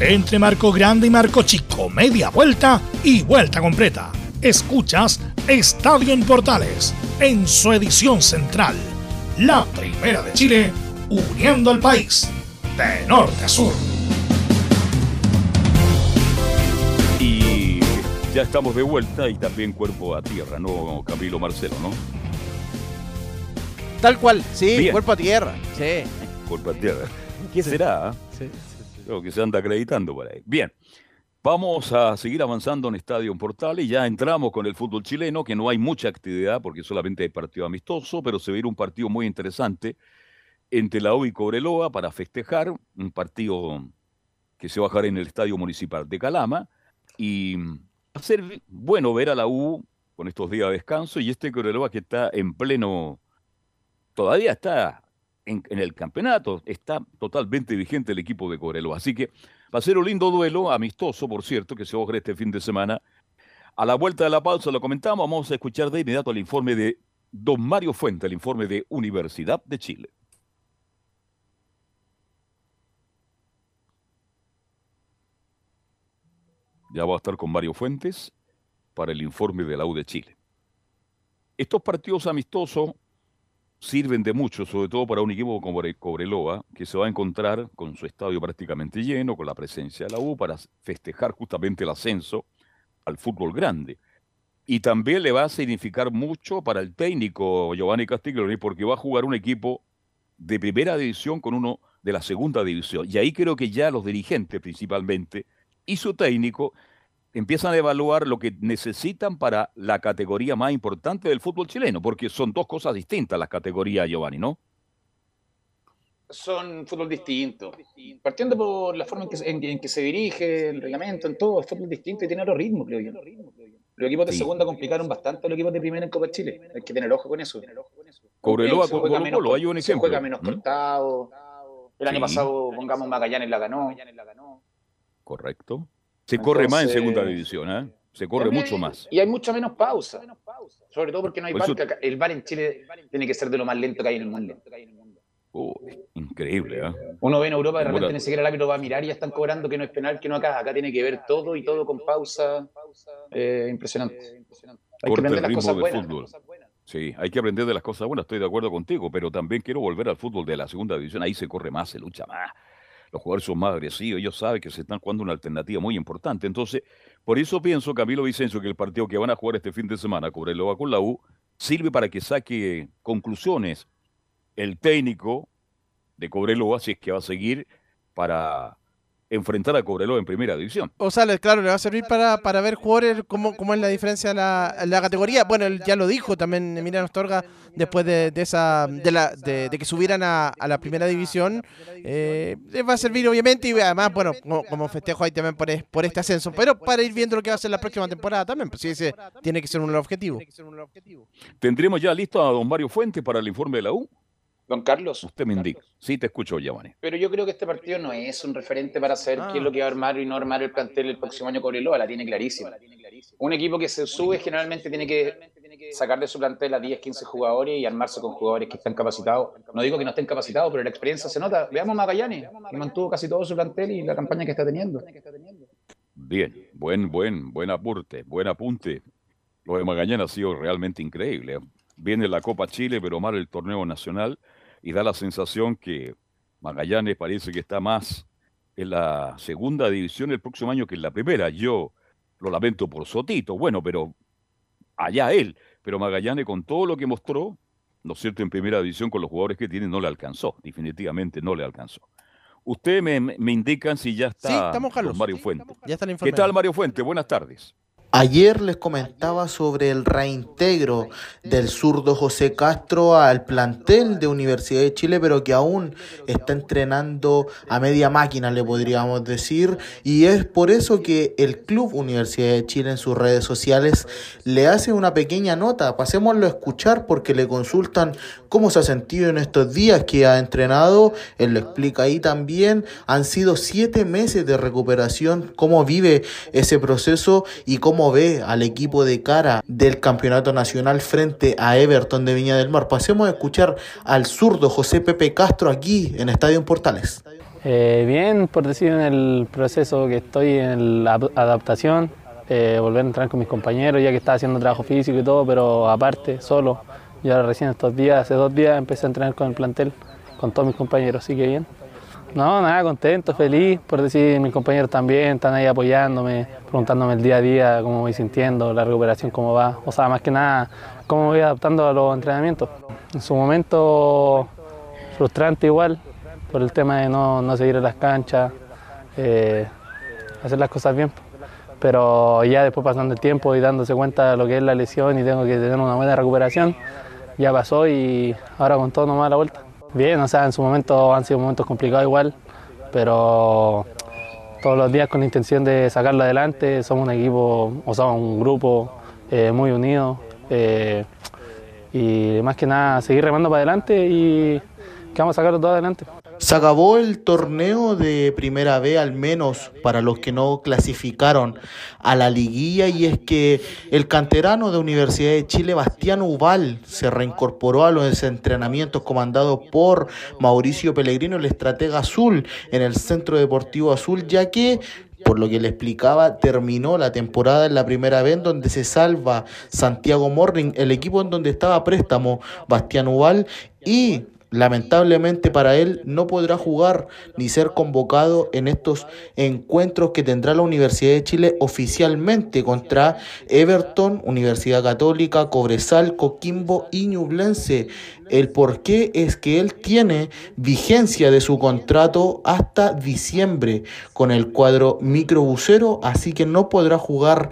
Entre Marco Grande y Marco Chico, media vuelta y vuelta completa. Escuchas Estadio en Portales, en su edición central. La primera de Chile, uniendo al país, de norte a sur.
Y ya estamos de vuelta y también cuerpo a tierra, ¿no, Camilo Marcelo, no?
Tal cual, sí, cuerpo a tierra. Sí.
Cuerpo a tierra. ¿Qué será? Sí, Creo que se anda acreditando por ahí. Bien. Vamos a seguir avanzando en Estadio Portal y ya entramos con el fútbol chileno, que no hay mucha actividad porque solamente hay partido amistoso, pero se ve un partido muy interesante entre la U y Cobreloa para festejar, un partido que se va a jugar en el Estadio Municipal de Calama y hacer bueno ver a la U con estos días de descanso y este Cobreloa que está en pleno, todavía está en, el campeonato, está totalmente vigente el equipo de Cobreloa. Así que va a ser un lindo duelo, amistoso, por cierto, que se va a jugar este fin de semana. A la vuelta de la pausa lo comentamos, vamos a escuchar de inmediato el informe de don Mario Fuente, el informe de Universidad de Chile. Ya va a estar con Mario Fuentes para el informe de la U de Chile. Estos partidos amistosos sirven de mucho, sobre todo para un equipo como Cobreloa, que se va a encontrar con su estadio prácticamente lleno, con la presencia de la U, para festejar justamente el ascenso al fútbol grande. Y también le va a significar mucho para el técnico Giovanni Castiglioni, porque va a jugar un equipo de primera división con uno de la segunda división. Y ahí creo que ya los dirigentes principalmente y su técnico empiezan a evaluar lo que necesitan para la categoría más importante del fútbol chileno, porque son dos cosas distintas las categorías, Giovanni, ¿no?
Son fútbol distinto. Partiendo por la forma en que, se dirige, el reglamento, en todo, es fútbol distinto y tiene otro ritmo, creo yo. Los equipos de segunda complicaron bastante a los equipos de primera en Copa Chile. Hay que tener ojo con eso.
Cobreloa con Colo hay un ejemplo.
Juega menos cortado. El año pasado, pongamos, Magallanes la ganó.
Correcto. Se corre más en segunda división, ¿eh? Se corre mucho más.
Y hay mucha menos pausa. Sobre todo porque no hay bar. El bar en Chile tiene que ser de lo más lento que hay en el mundo.
Oh, increíble, ¿eh?
Uno ve en Europa de repente ni siquiera el árbitro va a mirar y ya están cobrando que no es penal, que no acá. Acá tiene que ver todo y todo con pausa. Eh, impresionante.
Hay que aprender las cosas buenas. Sí, hay que aprender de las cosas buenas, estoy de acuerdo contigo, pero también quiero volver al fútbol de la segunda división. Ahí se corre más, se lucha más los jugadores son más agresivos, ellos saben que se están jugando una alternativa muy importante. Entonces, por eso pienso, Camilo Vicencio, que el partido que van a jugar este fin de semana, Cobreloa con la U, sirve para que saque conclusiones el técnico de Cobreloa, si es que va a seguir, para enfrentar a Cobreloa en primera división.
O sea, claro, le va a servir para, para ver jugadores cómo, cómo es la diferencia de la, la categoría. Bueno, él ya lo dijo también Emiliano Astorga después de, de esa de, la, de, de, que subieran a, a la primera división. Eh, les va a servir obviamente y además, bueno, como, como festejo ahí también por, por, este ascenso, pero para ir viendo lo que va a ser la próxima temporada también, pues sí, ese tiene que ser un objetivo.
¿Tendremos ya listo a don Mario Fuente para el informe de la U?
Don Carlos.
Usted me indica. Sí, te escucho, Yamani.
Pero yo creo que este partido no es un referente para saber qué es lo que va a armar y no armar el plantel el próximo año Cobreloa, la tiene clarísima. Un equipo que se sube generalmente tiene que sacar de su plantel a 10, 15 jugadores y armarse con jugadores que están capacitados. No digo que no estén capacitados, pero la experiencia se nota. Veamos Magallanes, que mantuvo casi todo su plantel y la campaña que está teniendo.
Bien, buen, buen, buen aporte, buen apunte. Lo de Magallanes ha sido realmente increíble. Viene la Copa Chile, pero mal el torneo nacional y da la sensación que Magallanes parece que está más en la segunda división el próximo año que en la primera. Yo lo lamento por Sotito, bueno, pero allá él. Pero Magallanes con todo lo que mostró, ¿no es cierto?, en primera división con los jugadores que tiene, no le alcanzó, definitivamente no le alcanzó. Ustedes me, me indican si ya está
sí, estamos, Carlos.
Mario Fuente.
Sí, ya está
¿Qué tal, Mario Fuente? Buenas tardes.
Ayer les comentaba sobre el reintegro del zurdo José Castro al plantel de Universidad de Chile, pero que aún está entrenando a media máquina, le podríamos decir, y es por eso que el Club Universidad de Chile en sus redes sociales le hace una pequeña nota. Pasémoslo a escuchar porque le consultan cómo se ha sentido en estos días que ha entrenado. Él lo explica ahí también. Han sido siete meses de recuperación, cómo vive ese proceso y cómo ve al equipo de cara del campeonato nacional frente a Everton de Viña del Mar. Pasemos a escuchar al zurdo José Pepe Castro aquí en Estadio Portales.
Eh, bien, por decir en el proceso que estoy en la adaptación, eh, volver a entrar con mis compañeros, ya que estaba haciendo trabajo físico y todo, pero aparte, solo. Yo recién estos días, hace dos días, empecé a entrenar con el plantel, con todos mis compañeros, así que bien. No, nada, contento, feliz, por decir, mis compañeros también están ahí apoyándome, preguntándome el día a día cómo voy sintiendo, la recuperación cómo va, o sea, más que nada, cómo me voy adaptando a los entrenamientos. En su momento, frustrante igual, por el tema de no, no seguir en las canchas, eh, hacer las cosas bien, pero ya después pasando el tiempo y dándose cuenta de lo que es la lesión y tengo que tener una buena recuperación, ya pasó y ahora con todo nomás la vuelta. Bien, o sea, en su momento han sido momentos complicados igual, pero todos los días con la intención de sacarlo adelante. Somos un equipo, o sea, un grupo eh, muy unido eh, y más que nada seguir remando para adelante y que vamos a sacarlo todo adelante.
Se acabó el torneo de primera B, al menos para los que no clasificaron a la liguilla, y es que el canterano de Universidad de Chile, Bastián Ubal, se reincorporó a los entrenamientos comandados por Mauricio Pellegrino, el estratega azul, en el Centro Deportivo Azul, ya que por lo que le explicaba, terminó la temporada en la primera vez donde se salva Santiago Morning, el equipo en donde estaba préstamo Bastián Ubal y Lamentablemente para él no podrá jugar ni ser convocado en estos encuentros que tendrá la Universidad de Chile oficialmente contra Everton, Universidad Católica, Cobresal, Coquimbo y Ñublense. El por qué es que él tiene vigencia de su contrato hasta diciembre con el cuadro microbusero, así que no podrá jugar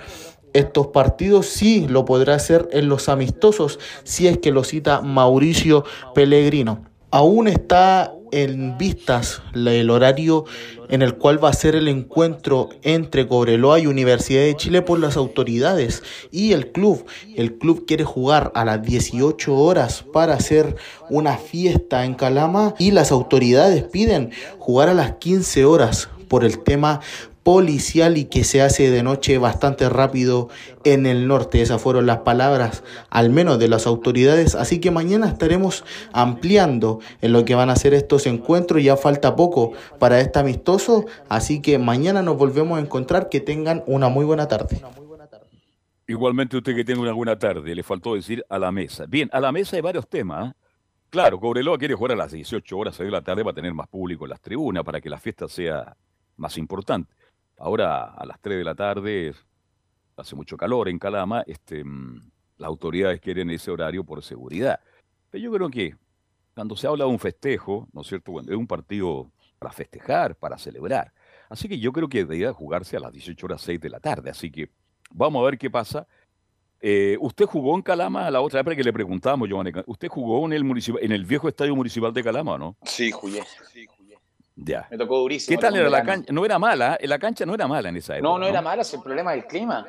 estos partidos sí lo podrá hacer en los amistosos si es que lo cita Mauricio Pellegrino. Aún está en vistas el horario en el cual va a ser el encuentro entre Cobreloa y Universidad de Chile por las autoridades y el club. El club quiere jugar a las 18 horas para hacer una fiesta en Calama y las autoridades piden jugar a las 15 horas por el tema policial y que se hace de noche bastante rápido en el norte. Esas fueron las palabras, al menos de las autoridades. Así que mañana estaremos ampliando en lo que van a ser estos encuentros. Ya falta poco para este amistoso. Así que mañana nos volvemos a encontrar. Que tengan una muy buena tarde.
Igualmente usted que tenga una buena tarde. Le faltó decir a la mesa. Bien, a la mesa hay varios temas. Claro, Cobreloa quiere jugar a las 18 horas de la tarde para tener más público en las tribunas, para que la fiesta sea más importante. Ahora a las 3 de la tarde, hace mucho calor en Calama, este, mm, las autoridades quieren ese horario por seguridad. Pero yo creo que cuando se habla de un festejo, ¿no es cierto? Bueno, es un partido para festejar, para celebrar. Así que yo creo que debería jugarse a las 18 horas 6 de la tarde. Así que vamos a ver qué pasa. Eh, ¿Usted jugó en Calama la otra vez que le preguntamos, Giovanni? ¿Usted jugó en el, en el viejo estadio municipal de Calama, no?
Sí, jugué.
Ya.
Me tocó durísimo.
¿Qué tal era la cancha? No era mala, la cancha no era mala en esa época.
No, no era mala, es el problema del clima.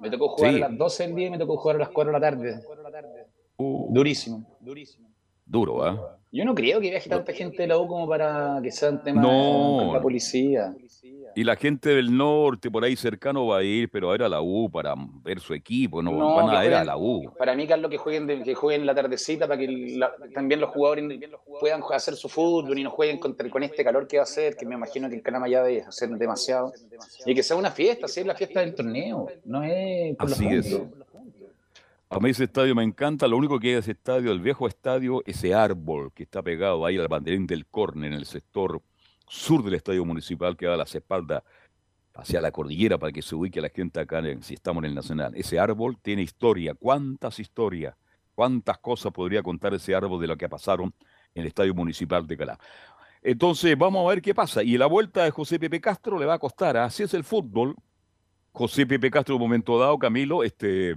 Me tocó jugar
Sí.
a las 12 del día y me tocó jugar a las 4 de la tarde.
Uh,
Durísimo.
duro, ¿ah?
Yo no creo que viaje tanta gente de la U como para que sea un tema
No.
con la policía.
Y la gente del norte, por ahí cercano, va a ir, pero a ir a la U para ver su equipo, no,
No,
van a ir a la U.
Para mí, Carlos, que jueguen, de- que jueguen la tardecita para que la- también los jugadores puedan hacer su fútbol y no jueguen con este calor que va a hacer, que me imagino que el Canama ya debe hacer demasiado. Y que sea una fiesta, sí, es la fiesta del torneo, no es por los
Así es. A mí ese estadio me encanta, lo único que hay de ese estadio, el viejo estadio, ese árbol que está pegado ahí al banderín del Corne en el sector sur del estadio municipal que da las espaldas hacia la cordillera para que se ubique la gente acá si estamos en el Nacional. Ese árbol tiene historia, cuántas historias, cuántas cosas podría contar ese árbol de lo que pasaron en el estadio municipal de Calá. Entonces, vamos a ver qué pasa. Y la vuelta de José Pepe Castro le va a costar, así es el fútbol. José Pepe Castro, en un momento dado, Camilo, este,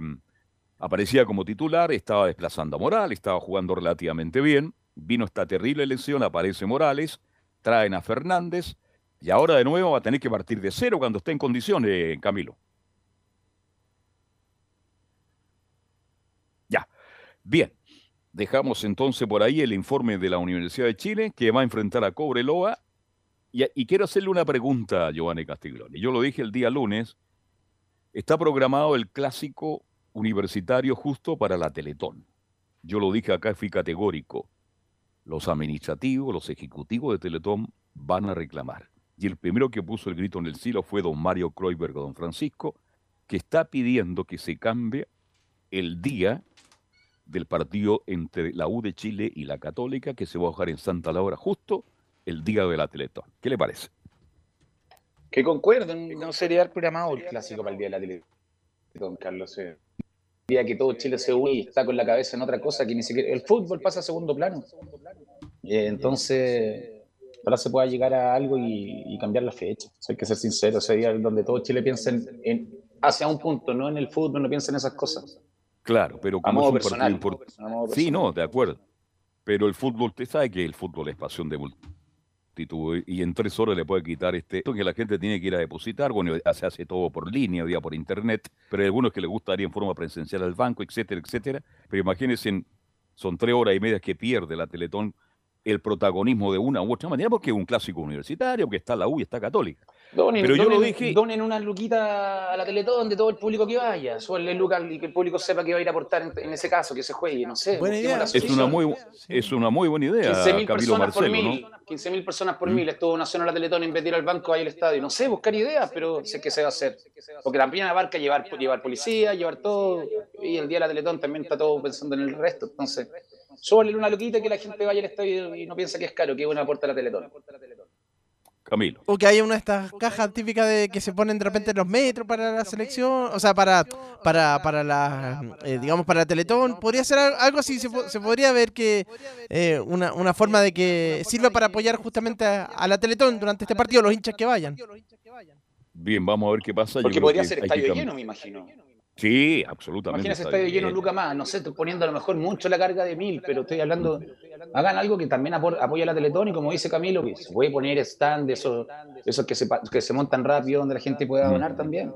aparecía como titular, estaba desplazando a Morales, estaba jugando relativamente bien. Vino esta terrible lesión, aparece Morales, traen a Fernández y ahora de nuevo va a tener que partir de cero cuando esté en condiciones, Camilo. Ya, bien. Dejamos entonces por ahí el informe de la Universidad de Chile que va a enfrentar a Cobreloa. Y, y quiero hacerle una pregunta a Giovanni Castiglione. Yo lo dije el día lunes. Está programado el clásico universitario justo para la Teletón. Yo lo dije acá, fui categórico. Los administrativos, los ejecutivos de Teletón van a reclamar. Y el primero que puso el grito en el cielo fue don Mario Kreuberg, don Francisco, que está pidiendo que se cambie el día del partido entre la U de Chile y la Católica, que se va a jugar en Santa Laura justo el día de la Teletón. ¿Qué le parece?
Que concuerden, no sería programado el clásico para el día de la tele. Don Carlos, eh. Día que todo Chile se une y está con la cabeza en otra cosa que ni siquiera. El fútbol pasa a segundo plano. Eh, entonces, ahora se pueda llegar a algo y, y cambiar la fecha. O sea, hay que ser sincero, ese día donde todo Chile piensa en, en- hacia un punto, no en el fútbol, no piensa en esas cosas.
Claro, pero como es un
personal.
partido importante. Sí, no, de acuerdo. Pero el fútbol, usted sabe que el fútbol es pasión de multitud y en tres horas le puede quitar este esto que la gente tiene que ir a depositar. Bueno, se hace todo por línea, hoy día por internet, pero hay algunos que les gusta ir en forma presencial al banco, etcétera, etcétera. Pero imagínense, en- son tres horas y media que pierde la Teletón el protagonismo de una u otra manera porque es un clásico universitario, porque está la U y está Católica.
Donen,
Pero yo lo dije-
Donen una luquita a la Teletón de todo el público que vaya. Súbanle lucas y que el público sepa que va a ir a aportar en, en ese caso, que se juegue, no sé.
Buena idea.
Es una muy, es una muy buena idea,
15.000
Camilo
personas por
Marcelo,
mil.
¿no?
15.000 personas por
¿Mm?
mil. Estuvo donación a la Teletón en vez de ir al banco, ahí al estadio. No sé, buscar ideas, pero sé que se va a hacer. Porque también abarca llevar, llevar policía, llevar todo. Y el día de la Teletón también está todo pensando en el resto. Entonces, súbanle una luquita que la gente vaya al estadio y no piensa que es caro, que es una a la Teletón.
Camilo.
O que haya una de estas cajas típicas de que se ponen de repente en los metros para la selección, o sea, para para para la eh, digamos para la Teletón, podría ser al- algo así, se, po- se podría ver que eh, una, una forma de que sirva para apoyar justamente a, a la Teletón durante este partido, los hinchas que vayan.
Bien, vamos a ver qué pasa.
Porque podría ser estadio lleno, me imagino.
Sí, absolutamente.
Imagínese estadio lleno, Luca más. No sé, estoy poniendo a lo mejor mucho la carga de mil, pero estoy hablando. Hagan algo que también apoye a la Teletón y como dice Camilo, que se puede poner stand de esos, esos que, se, que se montan rápido donde la gente pueda
Mm.
donar también.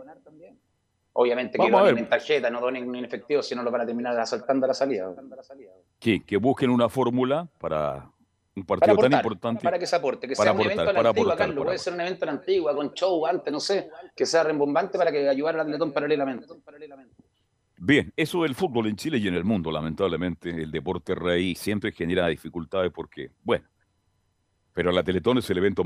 Obviamente que donen en tarjeta, no donen en efectivo, si no lo van a terminar asaltando a la salida.
que, que busquen una fórmula para un partido tan
aportar,
importante.
para que se aporte, que
Para
sea un
aportar,
evento a la
para
antigua,
aportar,
Carlos, puede ser un evento a la antigua, con show antes, no sé, que sea rembombante para que ayudara a la Teletón paralelamente.
Bien, eso del fútbol en Chile y en el mundo, lamentablemente, el deporte rey siempre genera dificultades porque, bueno, pero la Teletón es el evento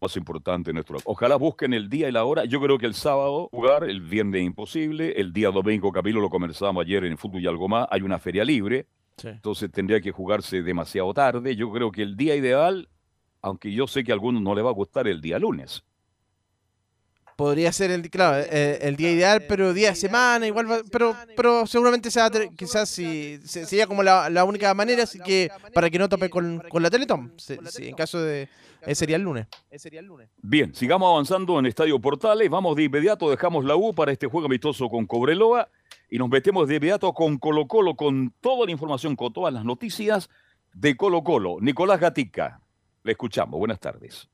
más importante de nuestro. Ojalá busquen el día y la hora. Yo creo que el sábado jugar, el viernes imposible, el día domingo, Camilo, lo conversábamos ayer en Fútbol y algo más, hay una feria libre, entonces tendría que jugarse demasiado tarde. Yo creo que el día ideal, aunque yo sé que a algunos no les va a gustar el día lunes.
Podría ser el, claro, eh, el día ideal, pero día de semana, igual, va- pero, pero seguramente se va a tener- quizás si, se- sería como la, la única manera, así que para que no tope con, con la Teletón, si en caso de, eh, sería el lunes.
Bien, sigamos avanzando en Estadio Portales. Vamos de inmediato, dejamos la U para este juego amistoso con Cobreloa y nos metemos de inmediato con Colo Colo, con toda la información, con todas las noticias de Colo Colo. Nicolás Gatica, le escuchamos. Buenas tardes.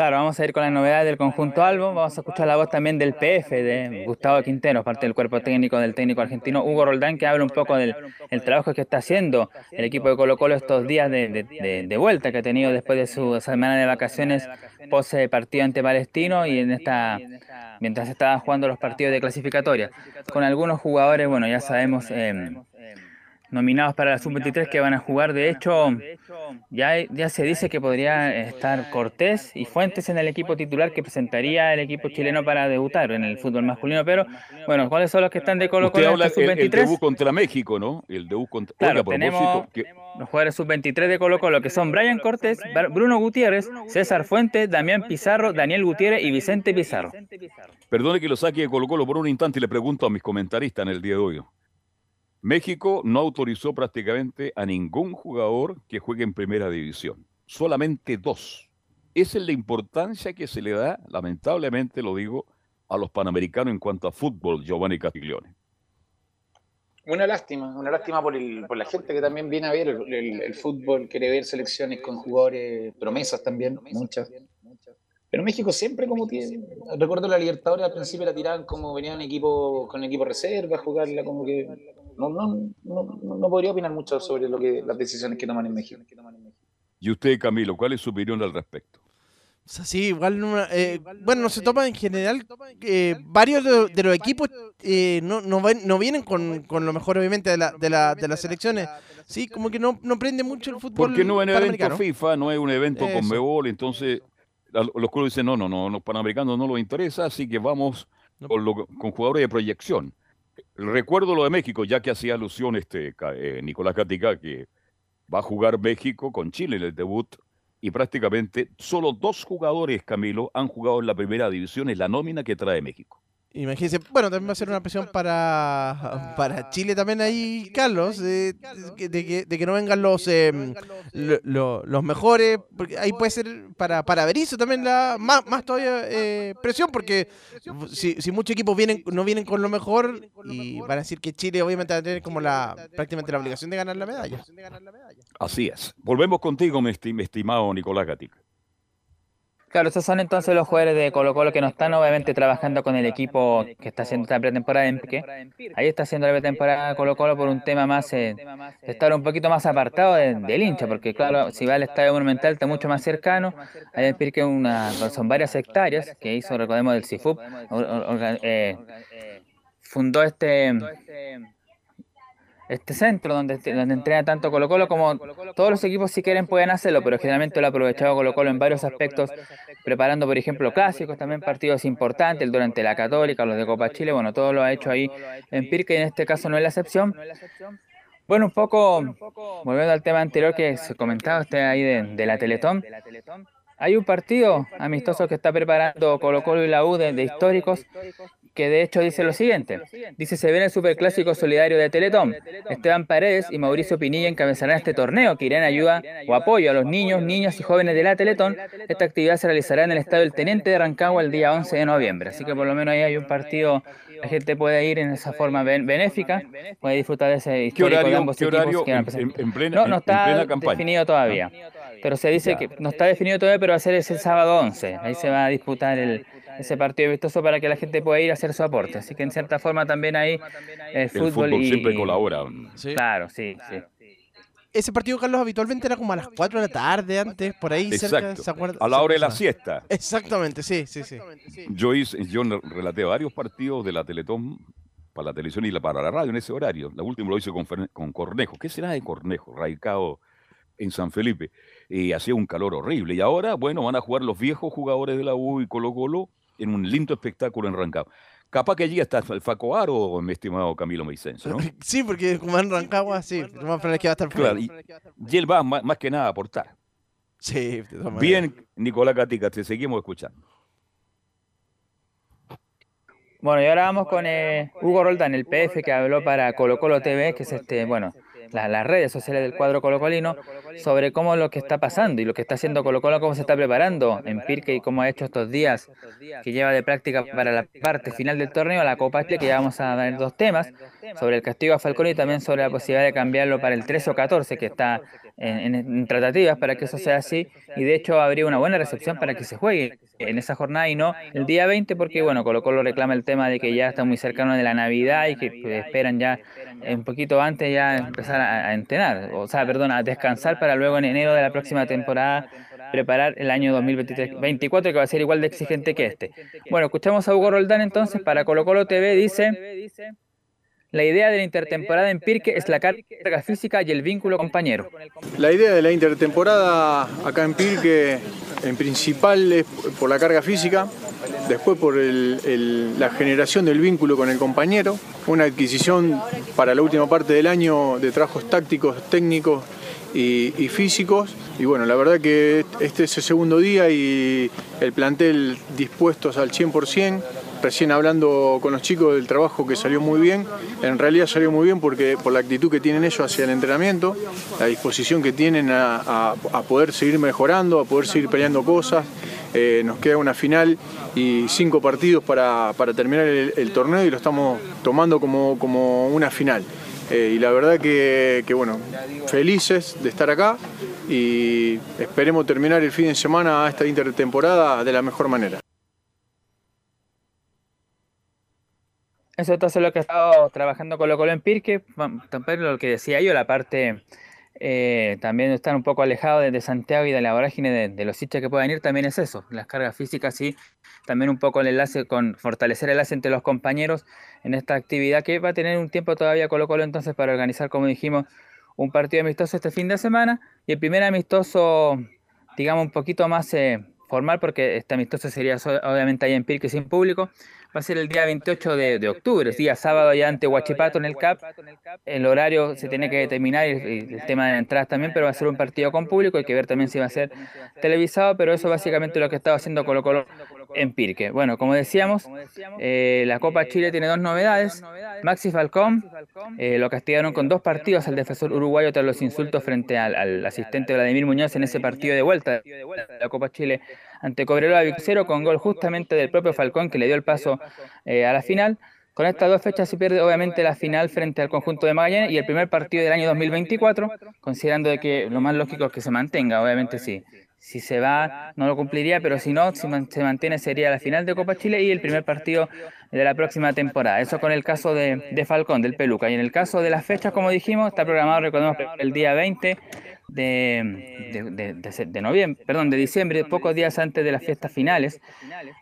Claro, vamos a ir con la novedad del conjunto Albo. Vamos a escuchar la voz también del PF, de Gustavo Quintero, parte del cuerpo técnico del técnico argentino Hugo Roldán, que habla un poco del el trabajo que está haciendo el equipo de Colo Colo estos días de, de- de- de vuelta que ha tenido después de su semana de vacaciones post partido ante Palestino y en esta mientras estaban jugando los partidos de clasificatoria. Con algunos jugadores, bueno, ya sabemos, eh, nominados para la sub-23 que van a jugar. De hecho, ya, ya se dice que podría estar Cortés y Fuentes en el equipo titular que presentaría el equipo chileno para debutar en el fútbol masculino. Pero, bueno, ¿cuáles son los que están de Colo
Usted
Colo
habla
en esta
el, el
sub-23?
debut contra México, ¿no? El debut contra...
Claro,
Oiga,
tenemos
que-
los jugadores sub-23 de Colo Colo, que son Brian Cortés, Bruno Gutiérrez, César Fuentes, Damián Pizarro, Daniel Gutiérrez y Vicente Pizarro.
Perdone que lo saque de Colo Colo por un instante y le pregunto a mis comentaristas en el día de hoy. México no autorizó prácticamente a ningún jugador que juegue en primera división. Solamente dos. Esa es la importancia que se le da, lamentablemente lo digo, a los panamericanos en cuanto a fútbol, Giovanni Castiglione.
Una lástima, una lástima por, el, por la gente que también viene a ver el, fútbol, quiere ver selecciones con jugadores, promesas también, muchas. Pero México siempre como tiene, recuerdo la Libertadores al principio la tiraban como venían equipo, con equipo reserva a jugarla como que no, no, no, no- no podría opinar mucho sobre lo que las decisiones que toman en México.
Y usted, Camilo, ¿cuál es su opinión al respecto?
O sea, sí, igual, no- eh, bueno, no se toma en general, eh, varios de, de los equipos eh, no, no, ven- no vienen con, con lo mejor, obviamente, de, la, de, la, de las selecciones. Sí, como que no, no prende mucho el fútbol
Porque no es un evento. FIFA, no es un evento
Eso.
con Mebol, entonces los clubes dicen, no, no, no, los panamericanos no los interesa, así que vamos con, lo- con jugadores de proyección. Recuerdo lo de México, ya que hacía alusión este eh, Nicolás Catica, que va a jugar México con Chile en el debut, y prácticamente solo dos jugadores, Camilo, han jugado en la primera división en la nómina que trae México.
Imagínense, bueno, también va a ser una presión para, para Chile también ahí, Carlos, eh, de, de que, de que no vengan los eh, lo- lo- los mejores, porque ahí puede ser para, para Berizzo también la más, más todavía eh, presión, porque si, si muchos equipos vienen no vienen con lo mejor y van a decir que Chile obviamente va a tener como la prácticamente la obligación de ganar la medalla.
Así es. Volvemos contigo, mi estimado Nicolás Gatica.
Claro, esos son entonces los jugadores de Colo Colo que no están obviamente trabajando con el equipo que está haciendo esta pretemporada en Piqué. Ahí está haciendo la pretemporada Colo Colo por un tema más, eh, estar un poquito más apartado de- del hincha, porque claro, si va al Estadio Monumental está mucho más cercano. Ahí en Pirque una, son varias hectáreas que hizo, recordemos, del CIFUP. eh, fundó este este centro donde, donde entrena tanto Colo Colo como todos los equipos si quieren pueden hacerlo, pero generalmente lo ha aprovechado Colo Colo en varios aspectos, preparando por ejemplo clásicos, también partidos importantes, el durante la Católica, los de Copa Chile, bueno, todo lo ha hecho ahí en Pirque y en este caso no es la excepción. Bueno, un poco, volviendo al tema anterior que se comentaba usted ahí de, de la Teletón, hay un partido amistoso que está preparando Colo Colo y la U de, históricos que de hecho dice lo siguiente. Dice, se viene el Superclásico Solidario de Teletón. Esteban Paredes y Mauricio Pinilla encabezarán este torneo que irá en ayuda o apoyo a los niños, niñas y jóvenes de la Teletón. Esta actividad se realizará en el Estadio El Teniente de Rancagua el día 11 de noviembre. Así que por lo menos ahí hay un partido, la gente puede ir en esa forma ben- benéfica, puede disfrutar de ese
¿Qué
histórico de
horario,
ambos
qué
equipos
horario
que van a
en, en- en plena,
No, no
en
está
plena campaña?
definido todavía. Pero se dice
Ya.
que no está definido todavía, pero va a ser ese sábado 11. Ahí se va a disputar el, ese partido vistoso para que la gente pueda ir a hacer su aporte. Así que en cierta forma también ahí el
El
fútbol,
fútbol
y,
siempre
y-
colabora.
Claro, sí, sí.
Ese partido, Carlos, habitualmente era como a las 4 de la tarde antes, por ahí cerca. ¿se acuerda?
A la hora de la siesta.
Exactamente, sí, sí, sí.
Yo, hice, yo relaté varios partidos de la Teletón para la televisión y la, para la radio en ese horario. La última lo hice con, con Cornejo. ¿Qué será de Cornejo? Radicado en San Felipe. Y hacía un calor horrible. Y ahora, bueno, van a jugar los viejos jugadores de la U y Colo Colo en un lindo espectáculo en Rancagua. Capaz que allí está el Facoaro, mi estimado Camilo Meisenso, ¿no?
Sí, porque Juan Rancagua, sí, Juan Rancagua, sí, que va a estar
claro, y, él va más, más, que nada a aportar.
Sí, de
Bien, Nicolás Catica, te seguimos escuchando.
Bueno, y ahora vamos con eh, Hugo Roldán, el PF que habló para Colo Colo TV, que es este, bueno, las redes sociales del cuadro colocolino sobre cómo lo que está pasando y lo que está haciendo Colo Colo, cómo se está preparando en Pirque y cómo ha hecho estos días que lleva de práctica para la parte final del torneo, la Copa Chile, que ya vamos a ver dos temas, sobre el castigo a Falcón y también sobre la posibilidad de cambiarlo para el 13 o 14, que está en, tratativas para que eso sea así, y de hecho habría una buena recepción para que se juegue en esa jornada y no el día 20, porque bueno, Colo Colo reclama el tema de que ya está muy cercano de la Navidad y que esperan ya un poquito antes ya empezar a, entrenar, o sea, perdón, a descansar para luego en enero de la próxima temporada preparar el año 2024 que va a ser igual de exigente que este. Bueno, escuchamos a Hugo Roldán entonces para Colo Colo TV, dice... La idea de la intertemporada en Pirque es la carga física y el vínculo compañero.
La idea de la intertemporada acá en Pirque, en principal, es por la carga física, después por la generación del vínculo con el compañero, una adquisición para la última parte del año de trabajos tácticos, técnicos y, y, físicos. Y bueno, la verdad que este es el segundo día y el plantel dispuestos al 100% recién hablando con los chicos del trabajo que salió muy bien, en realidad salió muy bien porque por la actitud que tienen ellos hacia el entrenamiento, la disposición que tienen a, poder seguir mejorando, a poder seguir peleando cosas. Eh, nos queda una final y cinco partidos para, terminar el, torneo y lo estamos tomando como, como una final. Eh, y la verdad que, que, bueno, felices de estar acá y esperemos terminar el fin de semana esta intertemporada de la mejor manera.
Eso entonces lo que he estado trabajando con lo Colo en Pirque, también lo que decía yo, la parte eh, también estar un poco alejado de, Santiago y de la vorágine de, los hinchas que puedan ir, también es eso, las cargas físicas y también un poco el enlace con fortalecer el enlace entre los compañeros en esta actividad que va a tener un tiempo todavía Colo Colo entonces para organizar, como dijimos, un partido amistoso este fin de semana y el primer amistoso, digamos, un poquito más eh, formal porque este amistoso sería obviamente ahí en Pirque sin público va a ser el día 28 de, de octubre, día sábado ya ante Huachipato en el CAP. El horario se tiene que determinar y el tema de entradas también, pero va a ser un partido con público, hay que ver también si va a ser televisado, pero eso básicamente lo que estaba haciendo Colo Colo en Pirque. Bueno, como decíamos, eh, la Copa Chile tiene dos novedades. Maxi Falcón eh, lo castigaron con dos partidos al defensor uruguayo tras los insultos frente al, al asistente Vladimir Muñoz en ese partido de vuelta de la Copa Chile ante Cobreloa Vicero con gol justamente del propio Falcón que le dio el paso eh, a la final. Con estas dos fechas se pierde obviamente la final frente al conjunto de Magallanes y el primer partido del año 2024, considerando de que lo más lógico es que se mantenga, obviamente sí. Si se va, no lo cumpliría, pero si no, si se mantiene, sería la final de Copa Chile y el primer partido de la próxima temporada. Eso con el caso de, de Falcón, del Peluca. Y en el caso de las fechas, como dijimos, está programado, recordemos, el día 20 de, de, noviembre, perdón, de diciembre, pocos días antes de las fiestas finales,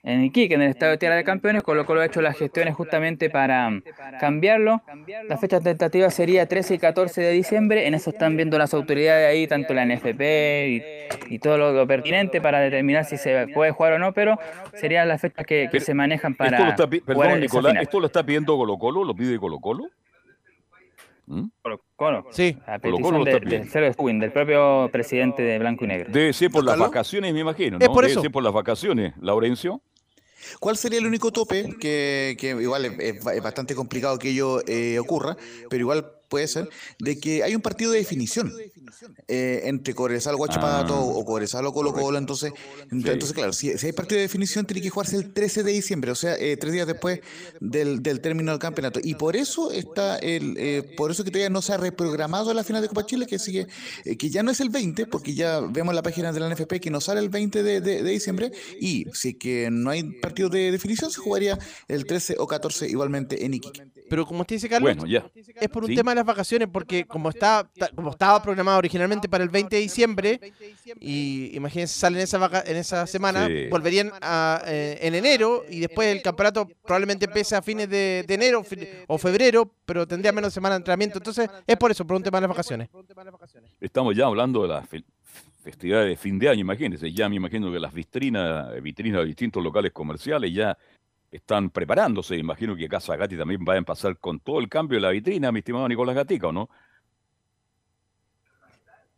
en Iquique, en el estado de Tierra de Campeones, con lo cual ha hecho las gestiones justamente para cambiarlo. La fecha tentativa sería 13 y 14 de diciembre, en eso están viendo las autoridades ahí, tanto la NFP y, todo lo, pertinente para determinar si se puede jugar o no, pero serían las fechas que, se manejan para...
Esto lo está, perdón, Nicolás, ¿esto lo está pidiendo Colo Colo? ¿Lo pide Colo Colo?
¿Mm? Colo Colo. Sí. A petición de, del propio presidente de Blanco y Negro.
Debe ser por las vacaciones, me imagino, ¿no? Es por Debe ser por las vacaciones, Laurencio.
¿Cuál sería el único tope que, que igual es, bastante complicado que ello eh, ocurra, pero igual puede ser, de que hay un partido de definición eh, entre Cobresal Guachipato ah, o Cobresal o Colo Colo. Entonces, entonces claro, si, hay partido de definición, tiene que jugarse el 13 de diciembre, o sea, eh, tres días después del, del, término del campeonato. Y por eso está el, eh, por eso que todavía no se ha reprogramado la final de Copa Chile, que sigue, que ya no es el 20, porque ya vemos la página de la NFP que no sale el 20 de, de, diciembre. Y si que no hay partido de definición, se jugaría el 13 o 14 igualmente en Iquique.
Pero como usted dice, Carlos, es por un tema de las vacaciones, porque como, está, como estaba programado originalmente para el 20 de diciembre, y imagínense, salen esa, en esa semana, volverían a, eh, en enero, y después el campeonato probablemente empiece a fines de, enero o febrero, pero tendría menos semana de entrenamiento. Entonces, es por eso, por un tema de las vacaciones.
Estamos ya hablando de las festividades de fin de año, imagínense, ya me imagino que las vitrinas, vitrinas de distintos locales comerciales ya están preparándose. Imagino que Casa Gatti también va a empezar con todo el cambio de la vitrina, mi estimado Nicolás Gatica, ¿o no?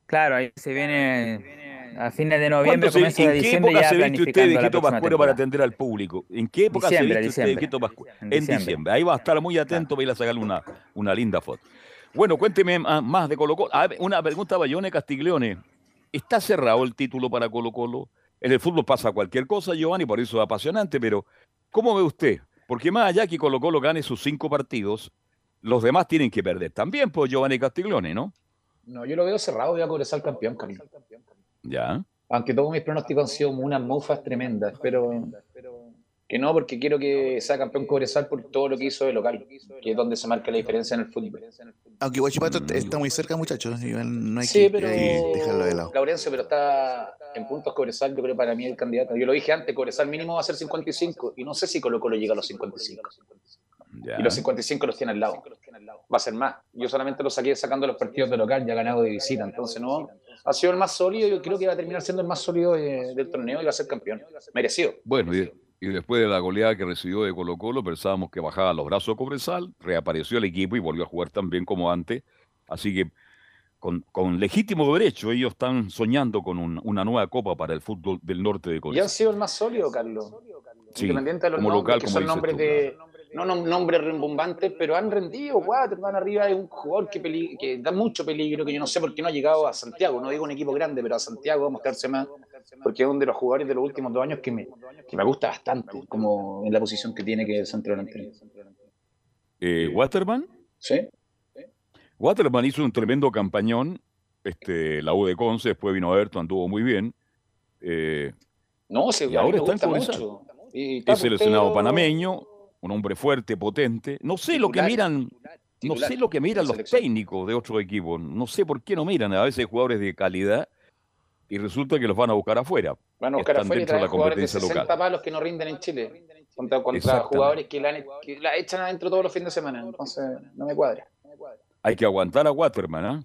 Claro, ahí se viene a fines de
¿Cuándo
noviembre,
se-
de
¿En qué
diciembre
época
ya
se viste usted de Quito Pascuero para atender al público? ¿En qué época
Diciembre,
se viste usted de
diciembre.
Quito Pascuero?
En
En
diciembre.
diciembre. Ahí va a estar muy atento para ir a sacarle una, una linda foto. Bueno, cuénteme más de Colo Colo. Una pregunta a Bayone Castiglione. ¿Está cerrado el título para Colo Colo? En el fútbol pasa cualquier cosa, Giovanni, por eso es apasionante, pero ¿cómo ve usted? Porque más allá que Colo Colo gane sus cinco partidos, los demás tienen que perder también, pues Giovanni Castiglione, ¿no?
No, yo lo veo cerrado, voy a Cobresal campeón, Camilo.
Ya.
Aunque todos mis pronósticos han sido unas mofas tremendas, pero que no, porque quiero que sea campeón Cobresal por todo lo que hizo de local, que es donde se marca la diferencia en el fútbol.
Aunque Guachipato está muy cerca, muchachos. No hay
Sí,
que
pero
eh, dejarlo de lado.
Laurencio, pero está en puntos Cobresal, yo creo para mí el candidato. Yo lo dije antes, Cobresal mínimo va a ser 55 y no sé si Colo Colo llega a los 55.
Ya.
Y los 55 los tiene al lado. Va a ser más. Yo solamente lo saqué sacando los partidos de local, ya ha ganado de visita. Entonces, no. Ha sido el más sólido. Yo creo que va a terminar siendo el más sólido de- del torneo y va a ser campeón. Merecido.
Bueno, y, y después de la goleada que recibió de Colo Colo, pensábamos que bajaba los brazos Cobresal, reapareció el equipo y volvió a jugar tan bien como antes. Así que con, con legítimo derecho ellos están soñando con un- una nueva copa para el fútbol del norte de
Y han sido el más sólido, Carlos.
Sí,
Independiente de los
como
nombres,
local,
que
como
son nombres
tú,
de. No, no nombres rimbombantes, pero han rendido. Cuatro, van arriba de un jugador que, que da mucho peligro, que yo no sé por qué no ha llegado a Santiago. No digo un equipo grande, pero a Santiago va a mostrarse más. Porque es uno de los jugadores de los últimos dos años que me, que me gusta bastante, como en la posición que tiene que es el centro delantero.
Eh, Waterman,
¿Sí?
Waterman hizo un tremendo campañón. Este, la U de Conce, después vino Everton, anduvo muy bien. Eh,
No, se
y ahora está en
mucho. Y
Es seleccionado panameño, un hombre fuerte, potente. No sé lo que
Titular.
miran, no sé lo que miran los
selección.
técnicos de otros equipos. No sé por qué no miran a veces jugadores de calidad y resulta que los van a buscar afuera.
Van a buscar
Están
afuera y
dentro de la
jugadores de
competencia
60
local.
palos que no rinden en Chile. Contra, jugadores que la, han- que la echan adentro todos los fines de semana. Entonces, no me cuadra.
Hay que aguantar a Waterman. ¿ah?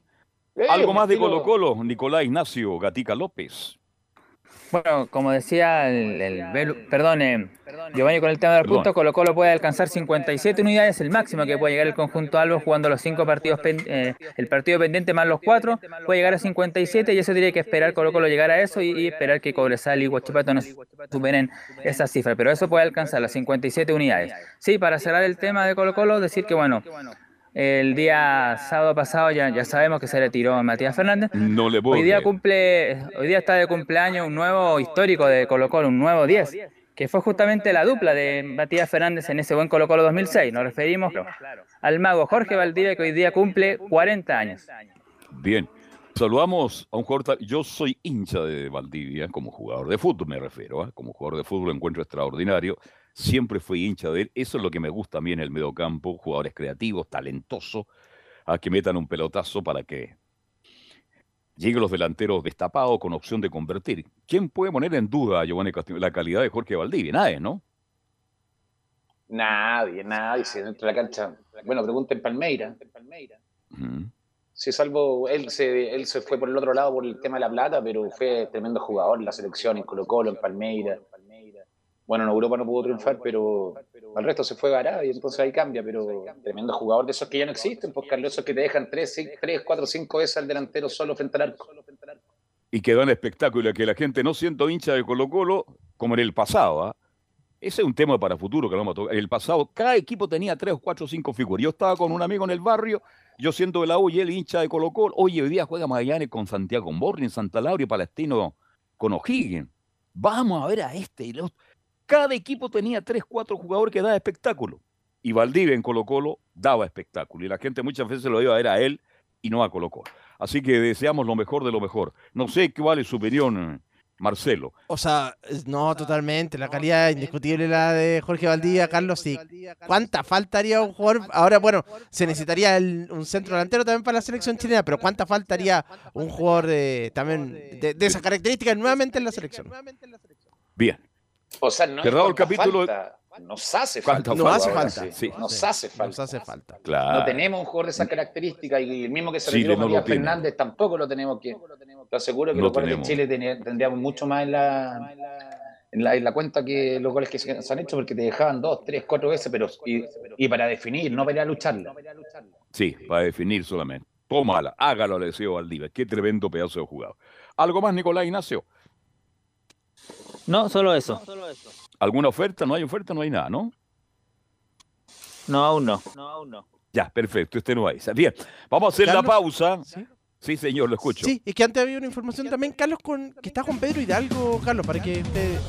Eh,
Algo más de Colo Colo, Nicolás Ignacio Gatica López.
Bueno, como decía el, el Belu- perdón, eh, Giovanni, con el tema de los
Perdón.
puntos, Colo Colo puede alcanzar 57 unidades, el máximo que puede llegar el conjunto Albo jugando los cinco partidos, pen- eh, el partido pendiente más los cuatro, puede llegar a 57 y eso tiene que esperar Colo Colo llegar a eso y, y esperar que Cobresal y Huachipato no superen esa cifra, pero eso puede alcanzar las 57 unidades. Sí, para cerrar el tema de Colo Colo, decir que bueno, el día sábado pasado ya, ya sabemos que se retiró Matías Fernández,
No le puedo
Hoy día cumple, hoy día está de cumpleaños un nuevo histórico de Colo Colo, un nuevo 10, que fue justamente la dupla de Matías Fernández en ese buen Colo Colo 2006. Nos referimos al mago Jorge Valdivia, que hoy día cumple 40 años.
Bien. Saludamos a un jugador. ta- Yo soy hincha de Valdivia, como jugador de fútbol me refiero. ¿ah? Como jugador de fútbol lo encuentro extraordinario. Siempre fui hincha de él. Eso es lo que me gusta a mí en el mediocampo. Jugadores creativos, talentosos, a que metan un pelotazo para que lleguen los delanteros destapados con opción de convertir. ¿Quién puede poner en duda, Giovanni Castillo, la calidad de Jorge Valdivia? Nadie, ¿no?
Nadie, nadie. Si dentro de la cancha. Bueno, pregunten Palmeira.
Ujú.
Sí, salvo él se, él se fue por el otro lado por el tema de la plata, pero fue tremendo jugador en la selección, en Colo Colo, en Palmeira. Bueno, en Europa no pudo triunfar, pero al resto se fue Gará y entonces ahí cambia, pero tremendo jugador de esos que ya no existen, pues Carlos, esos que te dejan 3, 3 4, 5 veces al delantero solo frente al arco.
y que dan espectáculo que la gente no siendo hincha de Colo Colo como en el pasado. ¿ah? Ese es un tema para futuro que lo vamos a tocar. En el pasado, cada equipo tenía tres, cuatro, cinco figuras. Yo estaba con un amigo en el barrio, yo siendo de la U y él hincha de Colo Colo. Oye, hoy día juega Magallanes con Santiago Morni, en Santa Laura y Palestino con O'Higgins. Vamos a ver a este y los... Cada equipo tenía tres, cuatro jugadores que daban espectáculo. Y Valdivia en Colo Colo daba espectáculo. Y la gente muchas veces lo iba a ver a él y no a Colo Colo. Así que deseamos lo mejor de lo mejor. No sé cuál es su opinión, Marcelo.
O sea, no, totalmente. La calidad indiscutible la de Jorge Valdivia, Carlos. Sí. ¿Cuánta falta haría un jugador? Ahora, bueno, se necesitaría el- un centro delantero también para la selección chilena, pero ¿cuánta falta haría un jugador de, también de, de esas características nuevamente en la selección?
Bien.
O sea, no
Cerrado el capítulo-
falta, nos hace
¿Cuánta
falta.
Hace
sí. Nos
Sí.
hace falta.
Nos hace falta.
Claro.
No tenemos un jugador de esas características y el mismo que se
Chile
retiró
no
Matías
tiene.
Fernández tampoco lo tenemos que. Te aseguro que
No
los goles
tenemos.
de Chile tendríamos mucho más en la, en la, en la cuenta que los goles que se, han hecho porque te dejaban dos, tres, cuatro veces, pero y, y para definir, no para lucharla.
Sí, para definir solamente. Tómala, hágalo, le deseo Valdivia. Qué tremendo pedazo de jugador. ¿Algo más, Nicolás Ignacio?
No, solo eso.
¿Alguna oferta? No hay oferta, no hay nada, ¿no?
No, aún no. No, aún no.
Ya, perfecto, este no hay. Bien, vamos a hacer la pausa. ¿Sí? señor, lo escucho.
Sí, es que antes había una información también, Carlos, con que está Juan Pedro Hidalgo, Carlos, para que usted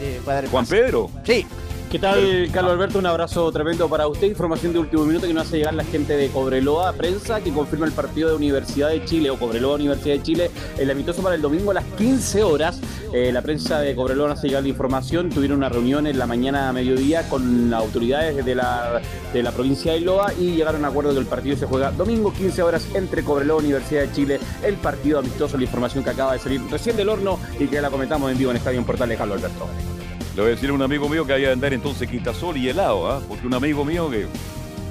le pueda dar el
¿Juan. Pedro?
Sí.
¿Qué tal, Carlos Alberto? Un abrazo tremendo para usted. Información de último minuto que nos hace llegar la gente de Cobreloa Prensa, que confirma el partido de Universidad de Chile o Cobreloa Universidad de Chile, el amistoso para el domingo a las 15 horas. Eh, la prensa de Cobreloa nos hace llegar la información. Tuvieron una reunión en la mañana a mediodía con autoridades de la, de la provincia de Loa y llegaron a acuerdo que el partido se juega domingo 15 horas entre Cobreloa Universidad de Chile. El partido amistoso, la información que acaba de salir recién del horno y que la comentamos en vivo en Estadio en Portales, Carlos Alberto.
Le voy a decir a un amigo mío que había de andar entonces quitasol y helado, ¿ah? porque un amigo mío que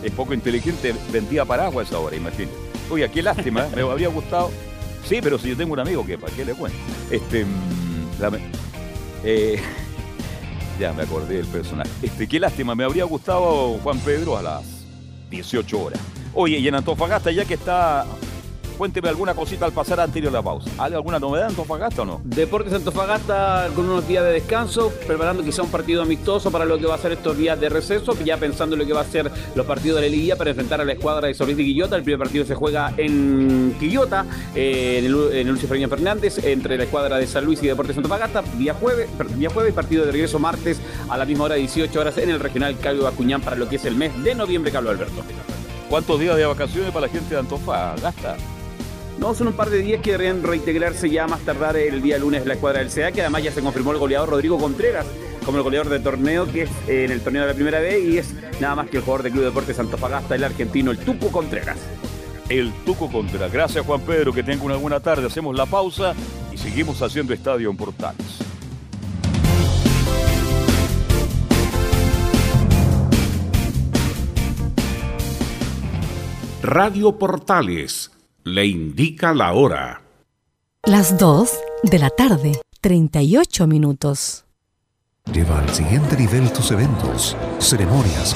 es poco inteligente vendía paraguas a esa hora, imagínate. Oye, qué lástima, me habría gustado. Sí, pero si yo tengo un amigo que, ¿para qué le cuento? Este, mm, eh, ya me acordé del personaje. Este, qué lástima, me habría gustado Juan Pedro a las 18 horas. Oye, y en Antofagasta, ya que está, cuénteme alguna cosita al pasar anterior a la pausa. ¿Hay alguna novedad en Antofagasta o no?
Deportes Antofagasta con unos días de descanso, preparando quizá un partido amistoso para lo que va a ser estos días de receso, ya pensando en lo que va a ser los partidos de la liguilla para enfrentar a la escuadra de Solís de Quillota. El primer partido se juega en Quillota, eh, en el, en Lucio Fernández, entre la escuadra de San Luis y Deportes Antofagasta, día jueves, día jueves, partido de regreso martes a la misma hora, 18 horas, en el regional Calvo Acuñán para lo que es el mes de noviembre, Carlos Alberto.
¿Cuántos días de vacaciones para la gente de Antofagasta?
No, son un par de días que deberían reintegrarse ya más tardar el día lunes la escuadra del CEA, que además ya se confirmó el goleador Rodrigo Contreras como el goleador del torneo, que es eh, en el torneo de la primera vez y es nada más que el jugador del Club Deportes Antofagasta, el argentino, el Tuco Contreras.
El Tuco Contreras. Gracias Juan Pedro, que tenga una buena tarde. Hacemos la pausa y seguimos haciendo estadio en Portales.
Radio Portales le indica la hora.
Las 2 de la tarde, 38 minutos.
Lleva al siguiente nivel tus eventos, ceremonias,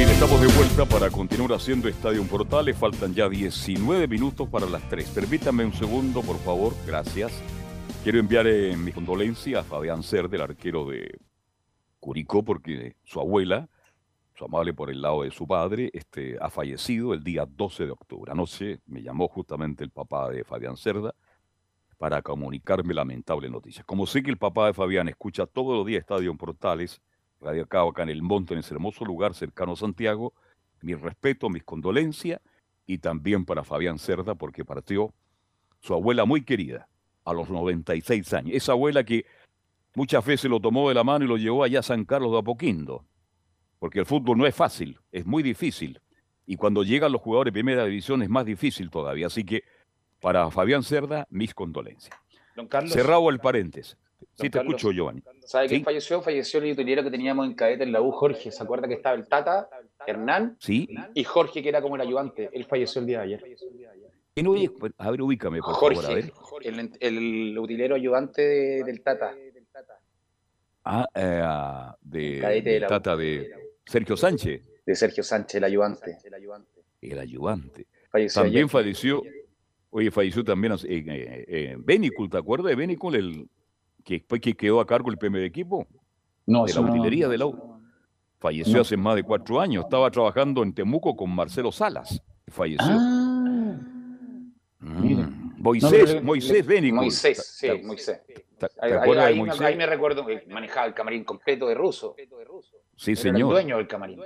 Bien, estamos de vuelta para continuar haciendo Estadio Portales. Faltan ya 19 minutos para las 3. Permítanme un segundo, por favor. Gracias. Quiero enviar eh, mi condolencia a Fabián Cer, del arquero de Curicó, porque su abuela, su amable por el lado de su padre, este, ha fallecido el día 12 de octubre. Anoche me llamó justamente el papá de Fabián Cerda para comunicarme lamentable noticia. Como sé que el papá de Fabián escucha todos los días Estadio Portales, radicado acá en el monte, en ese hermoso lugar cercano a Santiago, mi respeto, mis condolencias y también para Fabián Cerda porque partió su abuela muy querida a los 96 años. Esa abuela que muchas veces lo tomó de la mano y lo llevó allá a San Carlos de Apoquindo. Porque el fútbol no es fácil, es muy difícil. Y cuando llegan los jugadores de primera división es más difícil todavía. Así que para Fabián Cerda, mis condolencias.
Don Carlos.
Cerrado el paréntesis. Sí, te
Carlos,
escucho, Giovanni.
¿Sabe quién
Sí.
falleció? Falleció el utilero que teníamos en cadete en la U, Jorge. ¿Se acuerda que estaba el Tata, Hernán
Sí.
y Jorge, que era como el ayudante? Él falleció el día de ayer.
¿Quién A ver, ubícame, por favor, a
Jorge,
ver.
el, el utilero ayudante de- del Tata.
Ah, eh, ah, de,
Cadete de
del. Tata de Sergio Sánchez,
De Sergio Sánchez, el ayudante.
el ayudante.
Falleció
También
ayer.
falleció, oye, falleció también eh, eh, Benicul, ¿te acuerdas de Benicul, el que después que quedó a cargo el PM de equipo?
No,
de la
no-
utilería de la U. Falleció
No.
hace más de cuatro años. Estaba trabajando en Temuco con Marcelo Salas. Falleció.
Ah,
Mm. Moisés,
No,
Moisés Benicul.
Moisés, sí,
¿Te-
Moisés.
¿Te, te
Ahí,
acuerdas
ahí-
de
ahí me-
Moisés?
ahí me recuerdo que manejaba el camarín completo de ruso.
Sí,
Era el
señor.
dueño del camarín.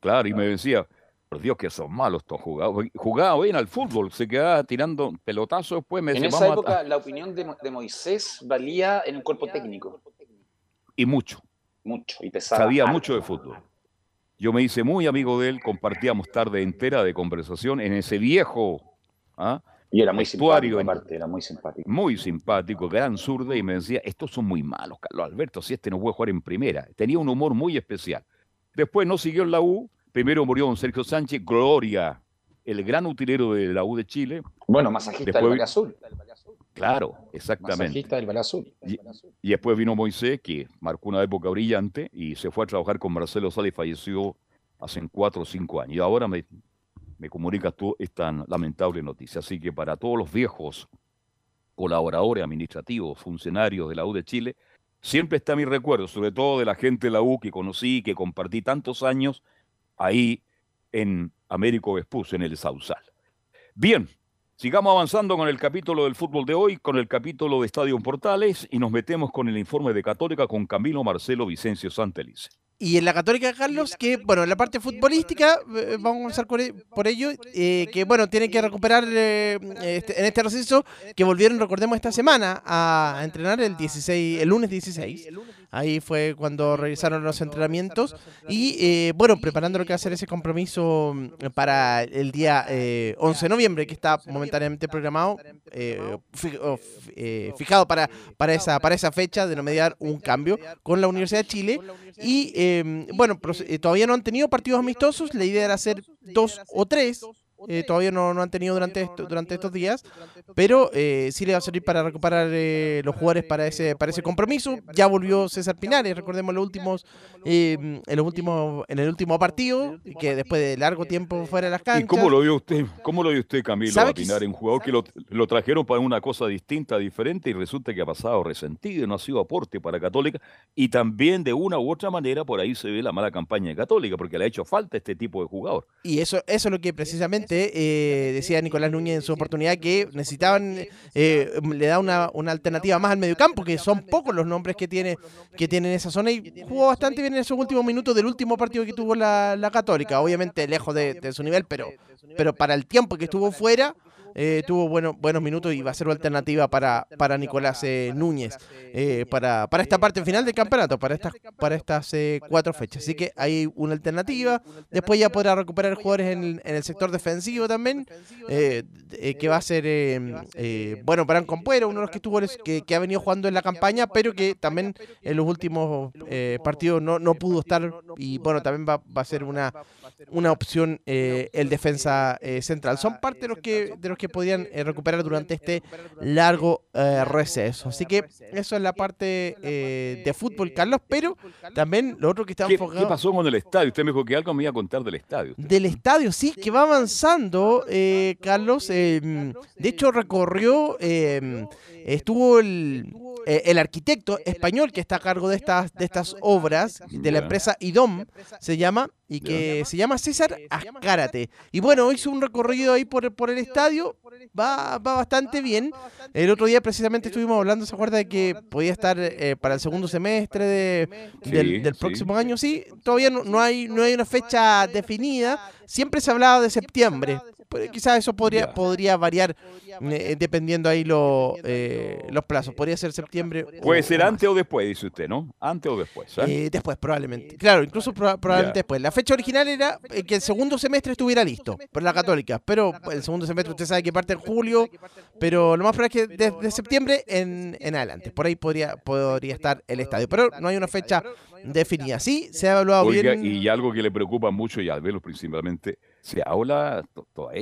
Claro, y me decía, por Dios que son malos estos jugadores. Jugaba bien al fútbol, se quedaba tirando pelotazos, después me
En
decía,
esa
a-
época, la opinión de, Mo- de Moisés valía en el cuerpo técnico.
Y mucho.
Mucho, y pesaba.
Sabía mucho de fútbol. Yo me hice muy amigo de él, compartíamos tarde entera de conversación en ese viejo ¿ah?
Y era muy simpático,
en-
aparte, era muy simpático.
muy simpático, gran zurda, y me decía, estos son muy malos, Carlos Alberto, si este no puede jugar en primera. Tenía un humor muy especial. Después no siguió en la U, primero murió don Sergio Sánchez, Gloria, el gran utilero de la U de Chile.
Bueno, masajista del
Después
Valle Azul.
Claro, exactamente.
Masajista del Valle Azul.
Y, y después vino Moisés, que marcó una época brillante, y se fue a trabajar con Marcelo Sala y falleció hace cuatro o cinco años. Y ahora me, me comunicas tú esta lamentable noticia. Así que para todos los viejos colaboradores administrativos, funcionarios de la U de Chile, siempre está mi recuerdo, sobre todo de la gente de la U que conocí, que compartí tantos años ahí en Américo Vespucio, en el Sausal. Bien, sigamos avanzando con el capítulo del fútbol de hoy, con el capítulo de Estadio Portales y nos metemos con el informe de Católica con Camilo Marcelo Vicencio Santelice.
Y en la Católica, Carlos, que, bueno, en la parte futbolística, eh, vamos a comenzar e- por ello, eh, que, bueno, tienen que recuperar eh, este- en este receso, que volvieron, recordemos, esta semana a entrenar el 16, el lunes 16. Ahí fue cuando realizaron los entrenamientos y, eh, bueno, preparando lo que va a ser ese compromiso mm, para el día eh, 11 de noviembre, que está momentáneamente programado, eh, eh, fijado para, para, esa, para esa fecha de no mediar un cambio con la Universidad de Chile. Y eh, bueno, proce- eh, todavía no han tenido partidos amistosos, la idea era hacer dos o tres. Eh, todavía no, no han tenido durante, esto- durante estos días, pero eh, sí le va a servir para recuperar eh, los jugadores para ese, para ese compromiso. Ya volvió César Pinares, recordemos los últimos, eh, en los últimos, en el último partido, que después de largo tiempo fuera de las canchas.
¿Y cómo lo vio usted, cómo lo vio usted, Camilo,
¿Sabe
a
que
Pinar, un jugador que lo, lo trajeron para una cosa distinta, diferente, y resulta que ha pasado resentido y no ha sido aporte para Católica, y también de una u otra manera por ahí se ve la mala campaña de Católica, porque le ha hecho falta este tipo de jugador.
Y eso, eso es lo que precisamente eh, decía Nicolás Núñez en su oportunidad, que necesitaban, eh, le da una, una alternativa más al mediocampo, que son pocos los nombres que tiene, que tiene en esa zona, y jugó bastante bien en esos últimos minutos del último partido que tuvo la, la Católica, obviamente lejos de, de su nivel, pero, pero para el tiempo que estuvo fuera, eh, tuvo bueno, buenos minutos y va a ser una alternativa para, para Nicolás eh, Núñez eh, para, para esta parte final del campeonato, para estas, para estas eh, cuatro fechas. Así que hay una alternativa. Después ya podrá recuperar jugadores en, el- en el sector defensivo también, eh, que va a ser, bueno, Bran Compuero, uno de los que, estuvo, que, que ha venido jugando en la campaña, pero que también en los últimos partidos no, no pudo estar y bueno, también va, va a ser una, una opción eh, el defensa central. Son parte de los que, de los que podían eh, recuperar durante este largo eh, receso. Así que eso es la parte eh, de fútbol, Carlos, pero también lo otro que está
¿Qué,
enfocado
qué pasó con el estadio? Usted me dijo que algo me iba a contar del estadio.
del estadio, sí, que va avanzando, eh, Carlos. eh, de hecho, recorrió, eh, estuvo el, eh, el arquitecto español que está a cargo de estas, de estas obras, de la empresa IDOM, se llama, y que se llama César Azcárate. Y bueno, hizo un recorrido ahí por, por el estadio, va, va bastante bien. El otro día precisamente estuvimos hablando, ¿se acuerda de que podía estar eh, para el segundo semestre de, del, del
sí.
próximo año? Sí, todavía no, no hay, no hay una fecha definida. Siempre se hablaba de septiembre, quizás eso podría, podría variar eh, dependiendo ahí lo, eh, los plazos. Podría ser septiembre.
Puede ser antes o después, dice usted, ¿no? Antes o después.
¿eh? después, probablemente. Claro, incluso probablemente después. La fecha original era que el segundo semestre estuviera listo por la Católica, pero el segundo semestre usted sabe que parte en julio, pero lo más probable es que desde septiembre en, en adelante. Por ahí podría, podría estar el estadio, pero no hay una fecha definida. Sí, se ha evaluado bien.
Y algo que le preocupa mucho, y al verlo principalmente, se habla,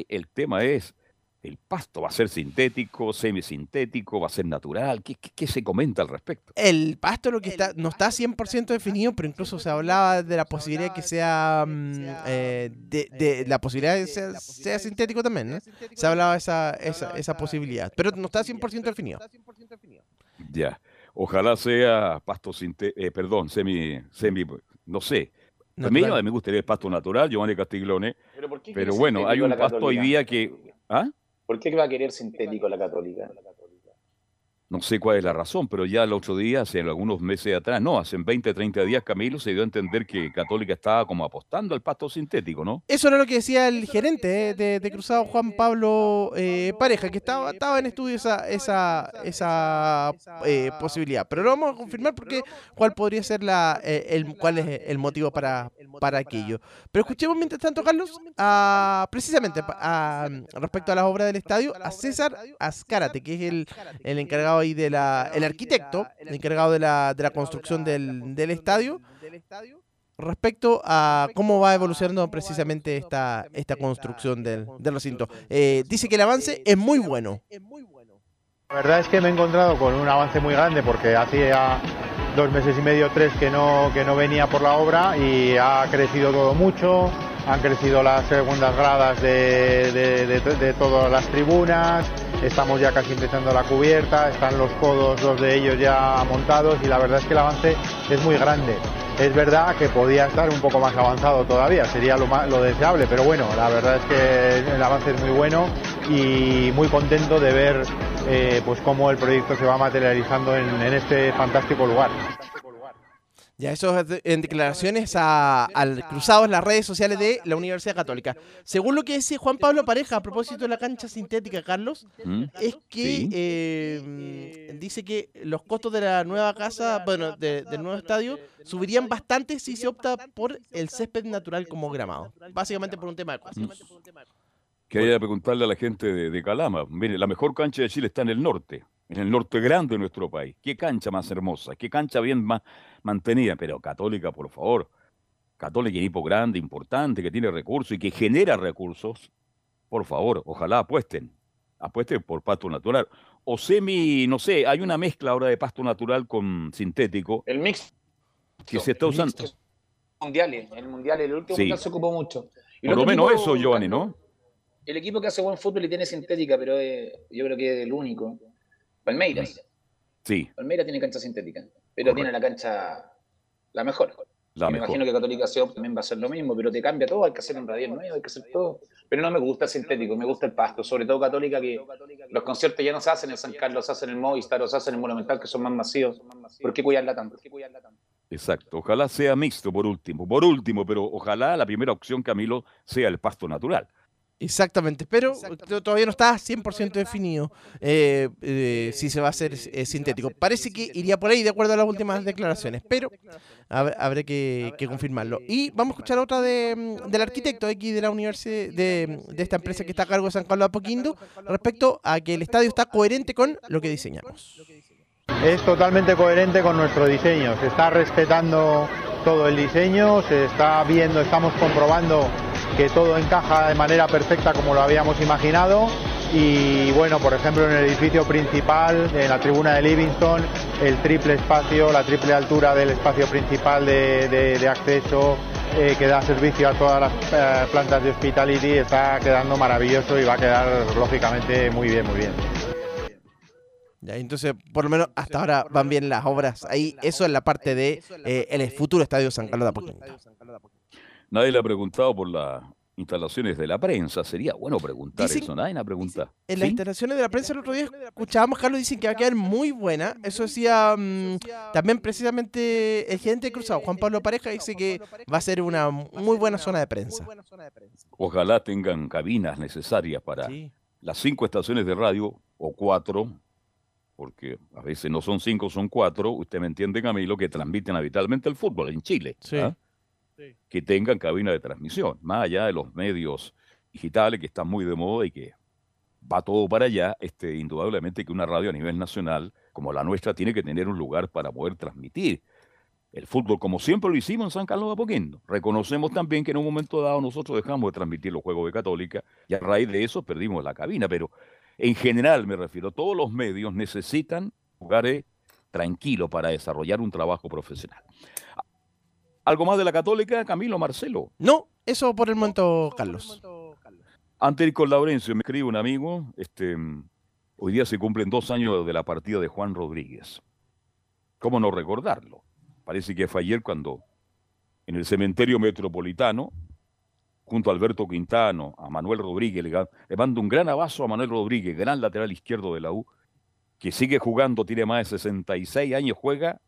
el tema es el pasto va a ser sintético, semisintético, va a ser natural. ¿Qué, qué, se comenta al respecto?
El pasto lo que está no está 100% definido, pero incluso se hablaba de la posibilidad que sea mm, eh, de, la posibilidad de que sea, sintético también, ¿no? Se hablaba esa, esa, esa posibilidad, pero no está 100% definido.
Ya. Ojalá sea pasto sintético, eh, perdón, semi semi no sé. A mí me gustaría el pasto natural, Giovanni Castiglione. Pero, pero bueno, hay un pasto hoy día que ¿Ah?
¿Por qué va a querer sintético la católica?
No sé cuál es la razón, pero ya el otro día, hace algunos meses atrás, no, hace 20, 30 días, Camilo se dio a entender que Católica estaba como apostando al pasto sintético, ¿no?
Eso era lo que decía el gerente eh, de, Cruzado, Juan Pablo eh, Pareja, que estaba, estaba en estudio esa, esa, esa eh, posibilidad. Pero lo vamos a confirmar porque cuál podría ser la, el, cuál es el motivo para, para aquello. Pero escuchemos mientras tanto, Carlos, precisamente respecto a las obras del estadio, a César Azcárate, que es el, el encargado ahí de la, el arquitecto, encargado de la, de la construcción del, del estadio, respecto a cómo va evolucionando precisamente esta, esta construcción del, del recinto. Eh, dice que el avance es muy bueno.
La verdad es que me he encontrado con un avance muy grande porque hacía dos meses y medio, tres que no, que no venía por la obra y ha crecido todo mucho, han crecido las segundas gradas de, todas las tribunas, estamos ya casi empezando la cubierta, están los codos, dos de ellos ya montados. Y la verdad es que el avance es muy grande. Es verdad que podía estar un poco más avanzado todavía, sería lo deseable, pero bueno, la verdad es que el avance es muy bueno. Y muy contento de ver eh, pues cómo el proyecto se va materializando en este fantástico lugar.
Ya, eso es en declaraciones al cruzado en las redes sociales de la Universidad Católica. Según lo que dice Juan Pablo Pareja a propósito de la cancha sintética, Carlos, ¿Mm? es que eh, dice que los costos de la nueva casa, bueno, del nuevo estadio, subirían bastante si se opta por el césped natural como gramado. Básicamente por un tema de costos.
Quería preguntarle a la gente de, de Calama. Mire, la mejor cancha de Chile está en el norte en el norte grande de nuestro país. Qué cancha más hermosa, qué cancha bien más mantenida, pero católica, por favor. Católica, equipo grande, importante, que tiene recursos y que genera recursos. Por favor, ojalá apuesten. Apuesten por pasto natural. O semi, no sé, hay una mezcla ahora de pasto natural con sintético.
El mix.
Que se está usando.
Mundiales, el mundial, el último mundial se ocupó mucho.
por lo menos eso, Giovanni, ¿no?
El equipo que hace buen fútbol y tiene sintética, pero yo creo que es el único. Palmeiras.
Sí.
Palmeiras tiene cancha sintética, pero tiene la cancha la mejor.
La
me imagino que Católica SEO también va a ser lo mismo, pero te cambia todo, hay que hacer un radial nuevo, hay que hacer todo. Pero no me gusta el sintético, me gusta el pasto, sobre todo Católica, que los conciertos ya no se hacen en San Carlos, se hacen en el Movistar, se hacen en el Monumental, que son más masivos. ¿Por qué cuidarla tanto?
Exacto, ojalá sea mixto por último, por último, pero ojalá la primera opción, Camilo, sea el pasto natural.
Exactamente, pero todavía no está 100% definido eh, eh, si se va a hacer eh, sintético. Parece que iría por ahí de acuerdo a las últimas declaraciones, pero habrá que, confirmarlo. Y vamos a escuchar otra de, mm, del arquitecto aquí de la universidad, de, de, esta empresa que está a cargo de San Carlos Apoquindo, respecto a que el estadio está coherente con lo que diseñamos.
Es totalmente coherente con nuestro diseño, se está respetando todo el diseño, se está viendo, estamos comprobando que todo encaja de manera perfecta como lo habíamos imaginado y bueno, por ejemplo en el edificio principal, en la tribuna de Livingston, el triple espacio, la triple altura del espacio principal de, acceso eh, que da servicio a todas las eh, plantas de hospitality está quedando maravilloso y va a quedar lógicamente muy bien, muy bien.
Ya, entonces, por lo menos hasta ahora van bien las obras ahí. Eso es la parte de eh, el futuro estadio San Carlos de Apoquindo.
Nadie le ha preguntado por la instalaciones de la prensa. Sería bueno preguntar
Dicen-
eso. Nadie la pregunta.
En las instalaciones de la prensa el otro día escuchábamos, Carlos, dicen que va a quedar muy buena. Eso decía mm, también precisamente el gerente de Cruzado, Juan Pablo Pareja, dice que va a ser una muy buena zona de prensa.
Ojalá tengan cabinas necesarias para las cinco estaciones de radio o cuatro, porque a veces no son cinco, son cuatro. Usted me entiende, Camilo, que transmiten habitualmente el fútbol en Chile.
Sí.
¿ah? Que tengan cabina de transmisión, más allá de los medios digitales que están muy de moda y que va todo para allá. Este, indudablemente que una radio a nivel nacional como la nuestra tiene que tener un lugar para poder transmitir el fútbol como siempre lo hicimos en San Carlos de Apoquindo. Reconocemos también que en un momento dado nosotros dejamos de transmitir los juegos de Católica y a raíz de eso perdimos la cabina, pero en general me refiero, todos los medios necesitan lugares tranquilos para desarrollar un trabajo profesional. ¿Algo más de la Católica, Camilo Marcelo?
No, eso por el momento, Carlos.
Antes de ir con Laurencio, me escribe un amigo, este, hoy día se cumplen dos años de la partida de Juan Rodríguez. ¿Cómo no recordarlo? Parece que fue ayer cuando en el cementerio metropolitano, junto a Alberto Quintano, a Manuel Rodríguez, le, le mando un gran abrazo a Manuel Rodríguez, gran lateral izquierdo de la U, que sigue jugando, tiene más de 66 años, juega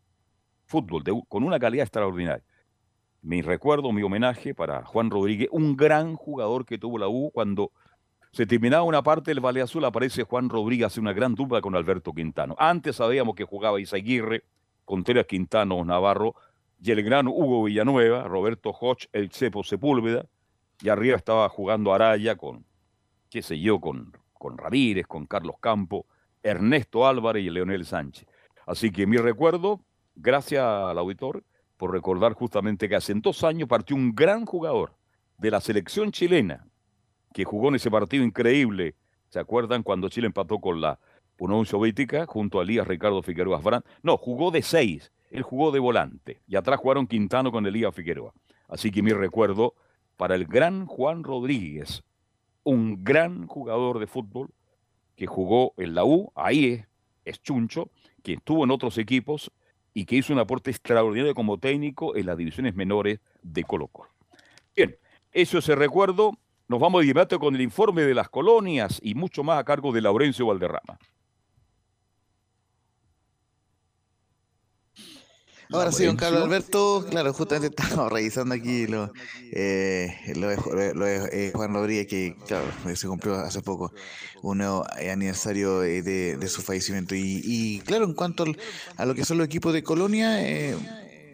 fútbol con una calidad extraordinaria. Mi recuerdo, mi homenaje para Juan Rodríguez, un gran jugador que tuvo la U cuando se terminaba una parte del Valle Azul, aparece Juan Rodríguez, hace una gran dupla con Alberto Quintano. Antes sabíamos que jugaba Isaguirre, Contreras Quintano Navarro, y el gran Hugo Villanueva, Roberto Hoch, el Cepo Sepúlveda, y arriba estaba jugando Araya con, qué sé yo, con, con Ramírez, con Carlos Campo, Ernesto Álvarez y Leonel Sánchez. Así que mi recuerdo, gracias al auditor, por recordar justamente que hace dos años partió un gran jugador de la selección chilena, que jugó en ese partido increíble. ¿Se acuerdan cuando Chile empató con la Unión Soviética junto a Elías Ricardo Figueroa Brand? No, jugó de seis. Él jugó de volante. Y atrás jugaron Quintano con Elías Figueroa. Así que mi recuerdo para el gran Juan Rodríguez, un gran jugador de fútbol que jugó en la U, ahí es, es Chuncho, que estuvo en otros equipos y que hizo un aporte extraordinario como técnico en las divisiones menores de Colo Colo. Bien, eso es el recuerdo. Nos vamos de inmediato con el informe de las colonias y mucho más a cargo de Laurencio Valderrama.
Ahora sí, don Carlos. Alberto, claro, justamente estamos revisando aquí lo, eh, lo de, Ju- lo de, eh, Juan Rodríguez, que claro, se cumplió hace poco un nuevo eh, aniversario eh, de, de su fallecimiento. Y, y, claro, en cuanto al- a lo que son los equipos de Colonia, eh,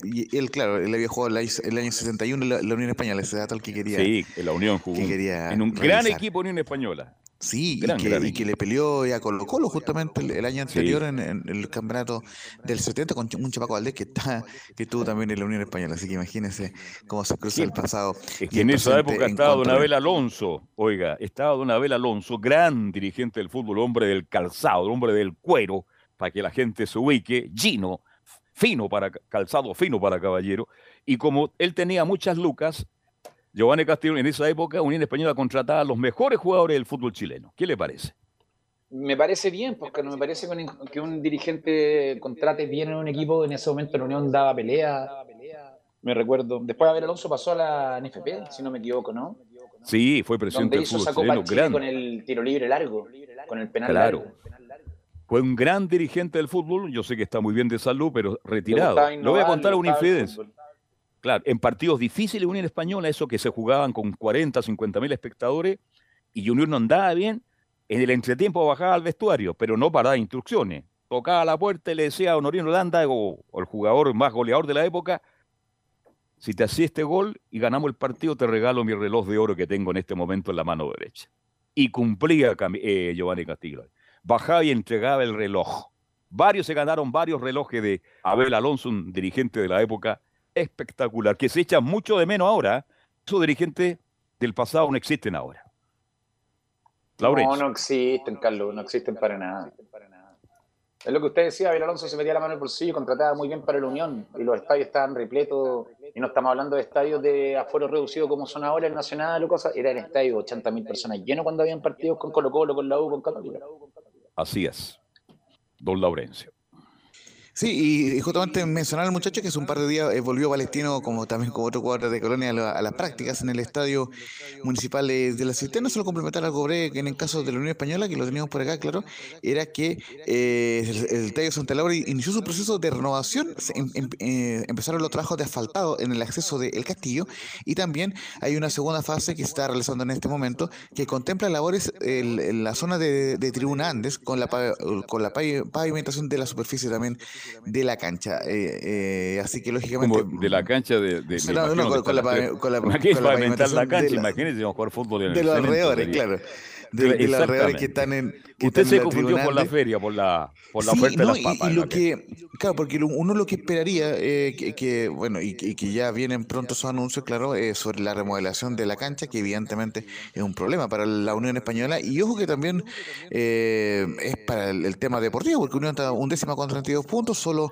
y él, claro, él había jugado el el año 61 en la, la Unión Española, ese dato el que quería.
Sí, en la Unión jugó.
que quería
En un gran equipo Unión Española.
Sí,
Gran,
y, que,
gran
y que le peleó ya Colo Colo justamente el, el año
Sí.
anterior en, en el campeonato del 70 con un Chapaco Valdés que está que estuvo también en la Unión Española, así que imagínense cómo se cruza
Sí.
el pasado.
Es
y
que en esa época estaba Don
a-
Abel Alonso, oiga, estaba Don Abel Alonso, gran dirigente del fútbol, hombre del calzado, hombre del cuero, para que la gente se ubique, Gino, fino para ca- calzado, fino para caballero, y como él tenía muchas lucas, Giovanni Castillo en esa época, Unión Española contrataba a los mejores jugadores del fútbol chileno. ¿Qué le parece?
Me parece bien, porque no me parece que un, dirigente contrate bien en un equipo. En ese momento la Unión daba pelea. Me recuerdo. Después de haber Alonso pasó a la NFP, si no me equivoco, ¿no?
Sí, fue presidente
Donde
del fútbol
Copa
chileno,
con el tiro libre largo, con el penal
Claro.
largo.
Fue un gran dirigente del fútbol, yo sé que está muy bien de salud, pero retirado. Le voy a
innovar,
contar una infidencia. Claro, en partidos difíciles Unión Española, eso que se jugaban con 40, 50 mil espectadores, y Unión no andaba bien, en el entretiempo bajaba al vestuario, pero no para dar instrucciones. Tocaba la puerta y le decía a Honorino Holanda, o, el jugador más goleador de la época, si te hacía este gol y ganamos el partido, te regalo mi reloj de oro que tengo en este momento en la mano derecha. Y cumplía eh, Giovanni Castillo. Bajaba y entregaba el reloj. Varios se ganaron varios relojes de Abel Alonso, un dirigente de la época espectacular, que se echa mucho de menos ahora. Esos dirigentes del pasado no existen ahora. Laurencio.
No, no existen, Carlos, no existen para nada. Es lo que usted decía, Abel Alonso se metía la mano en el bolsillo y contrataba muy bien para la Unión. Y los estadios estaban repletos. Y no estamos hablando de estadios de aforo reducido como son ahora el Nacional o cosas. Era el estadio de 80 mil personas lleno cuando habían partidos con Colo Colo, con la U, con Católica.
Así es. Don Laurencio.
Sí, y, justamente mencionar al muchacho que hace un par de días eh, volvió Palestino, como también como otro cuadro de Colonia, a, las prácticas en el estadio municipal de, la Cisterna. Solo complementar algo breve, que en el caso de la Unión Española, que lo teníamos por acá, claro, era que eh, el, Estadio Santa Laura inició su proceso de renovación. Em, em, eh, empezaron los trabajos de asfaltado en el acceso del castillo y también hay una segunda fase que se está realizando en este momento que contempla labores en, la zona de, Tribuna Andes con la pavimentación de la superficie también de la cancha. Eh, eh, así que lógicamente.
de la cancha de. de no, no, con, la, con la, pavimentación la cancha, imagínense, vamos a jugar fútbol en
De los alrededores, claro. De, de los alrededores que están en
Usted se confundió por la feria, por la, por la oferta de las papas.
Y, lo que, claro, porque uno lo que esperaría, eh, que, bueno, y que, ya vienen pronto esos anuncios, claro, eh, sobre la remodelación de la cancha, que evidentemente es un problema para la Unión Española. Y ojo que también eh, es para el, tema deportivo, porque Unión está un décima con 32 puntos, solo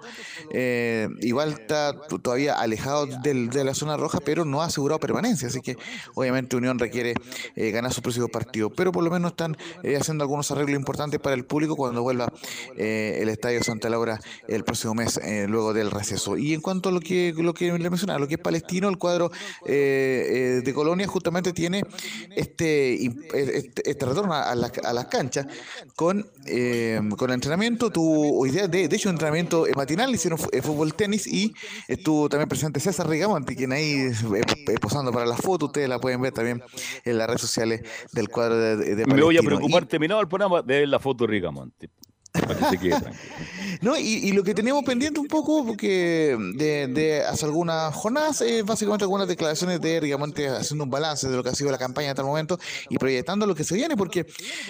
igual está todavía alejado de la zona roja, pero no ha asegurado permanencia. Así que obviamente Unión requiere ganar su próximo partido. Pero por lo menos están haciendo algunos arreglos importante para el público cuando vuelva eh, el Estadio Santa Laura el próximo mes, eh, luego del receso. Y en cuanto a lo que, lo que le mencionaba, lo que es palestino, el cuadro eh, de Colonia justamente tiene este, este, este retorno a, las canchas con, con entrenamiento. Hoy día, de, de hecho, entrenamiento matinal, hicieron fútbol tenis y estuvo también presente César Rigamonti, quien ahí posando para la foto, ustedes la pueden ver también en las redes sociales del cuadro de, de
Me voy a preocupar, terminado el programa, de ver la foto de Rigamonti.
no, y, lo que teníamos pendiente un poco, porque de, hace algunas jornadas, eh, básicamente algunas declaraciones de Rigamonte haciendo un balance de lo que ha sido la campaña hasta el momento y proyectando lo que se viene, porque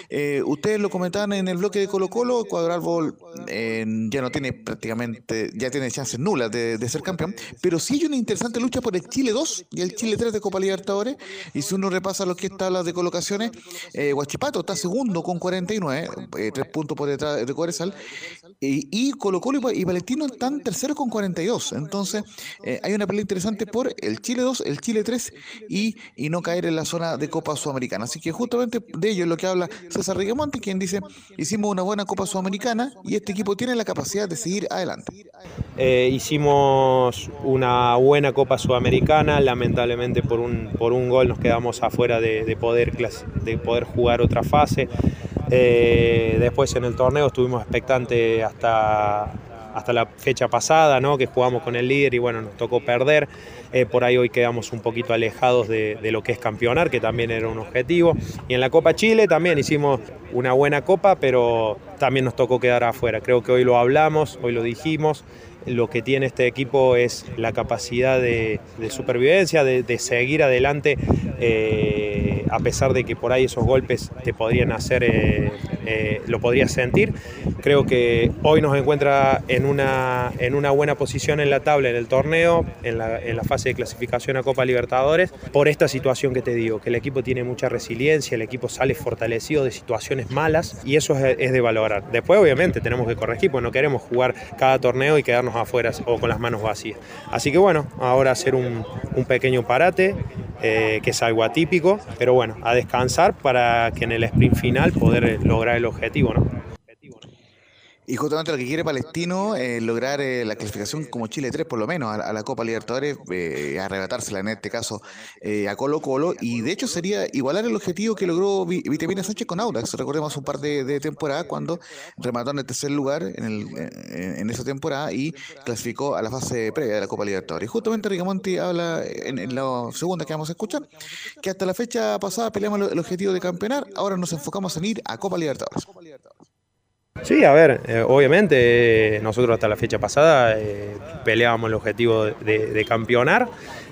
eh, ustedes lo comentaban en el bloque de Colo Colo, Cuadro eh, ya no tiene prácticamente, ya tiene chances nulas de, ser campeón, pero sí hay una interesante lucha por el Chile 2 y el Chile 3 de Copa Libertadores, y si uno repasa lo que está las de colocaciones, Huachipato está segundo con 49, tres puntos por detrás de Coresal, y, y Colo Colo y Palestino están terceros con 42. Entonces, eh, hay una pelea interesante por el Chile 2, el Chile 3 y, y no caer en la zona de Copa Sudamericana. Así que justamente de ello es lo que habla César Rigamonti, quien dice, hicimos una buena Copa Sudamericana y este equipo tiene la capacidad de seguir adelante.
Eh, hicimos una buena Copa Sudamericana, lamentablemente por un, por un gol nos quedamos afuera de, de poder, de poder jugar otra fase. Eh, después en el torneo estuvimos expectantes hasta, hasta la fecha pasada, ¿no? que jugamos con el líder y bueno, nos tocó perder. Eh, por ahí hoy quedamos un poquito alejados de, lo que es campeonar, que también era un objetivo. Y en la Copa Chile también hicimos una buena copa, pero también nos tocó quedar afuera. Creo que hoy lo hablamos, hoy lo dijimos. Lo que tiene este equipo es la capacidad de, supervivencia, de, seguir adelante. Eh, a pesar de que por ahí esos golpes te podrían hacer, eh, eh, lo podrías sentir. Creo que hoy nos encuentra en una, en una buena posición en la tabla, en el torneo, en la, fase de clasificación a Copa Libertadores, por esta situación que te digo, que el equipo tiene mucha resiliencia, el equipo sale fortalecido de situaciones malas y eso es, es de valorar. Después obviamente tenemos que corregir, porque no queremos jugar cada torneo y quedarnos afuera o con las manos vacías. Así que bueno, ahora hacer un, pequeño parate, eh, que es algo atípico, pero bueno, a descansar para que en el sprint final poder lograr el objetivo, ¿no?
Y justamente lo que quiere Palestino es lograr eh, la clasificación como Chile 3 por lo menos a, la Copa Libertadores, eh, arrebatársela en este caso eh, a Colo Colo, y de hecho sería igualar el objetivo que logró Vitamina Sánchez con Audax, recordemos un par de, de temporadas cuando remató en el tercer lugar en, el, en, esa temporada y clasificó a la fase previa de la Copa Libertadores. Y justamente Rigamonti habla en, la segunda que vamos a escuchar, que hasta la fecha pasada peleamos el objetivo de campeonar, ahora nos enfocamos en ir a Copa Libertadores.
Sí, a ver, eh, obviamente eh, nosotros hasta la fecha pasada eh, peleábamos el objetivo de, campeonar,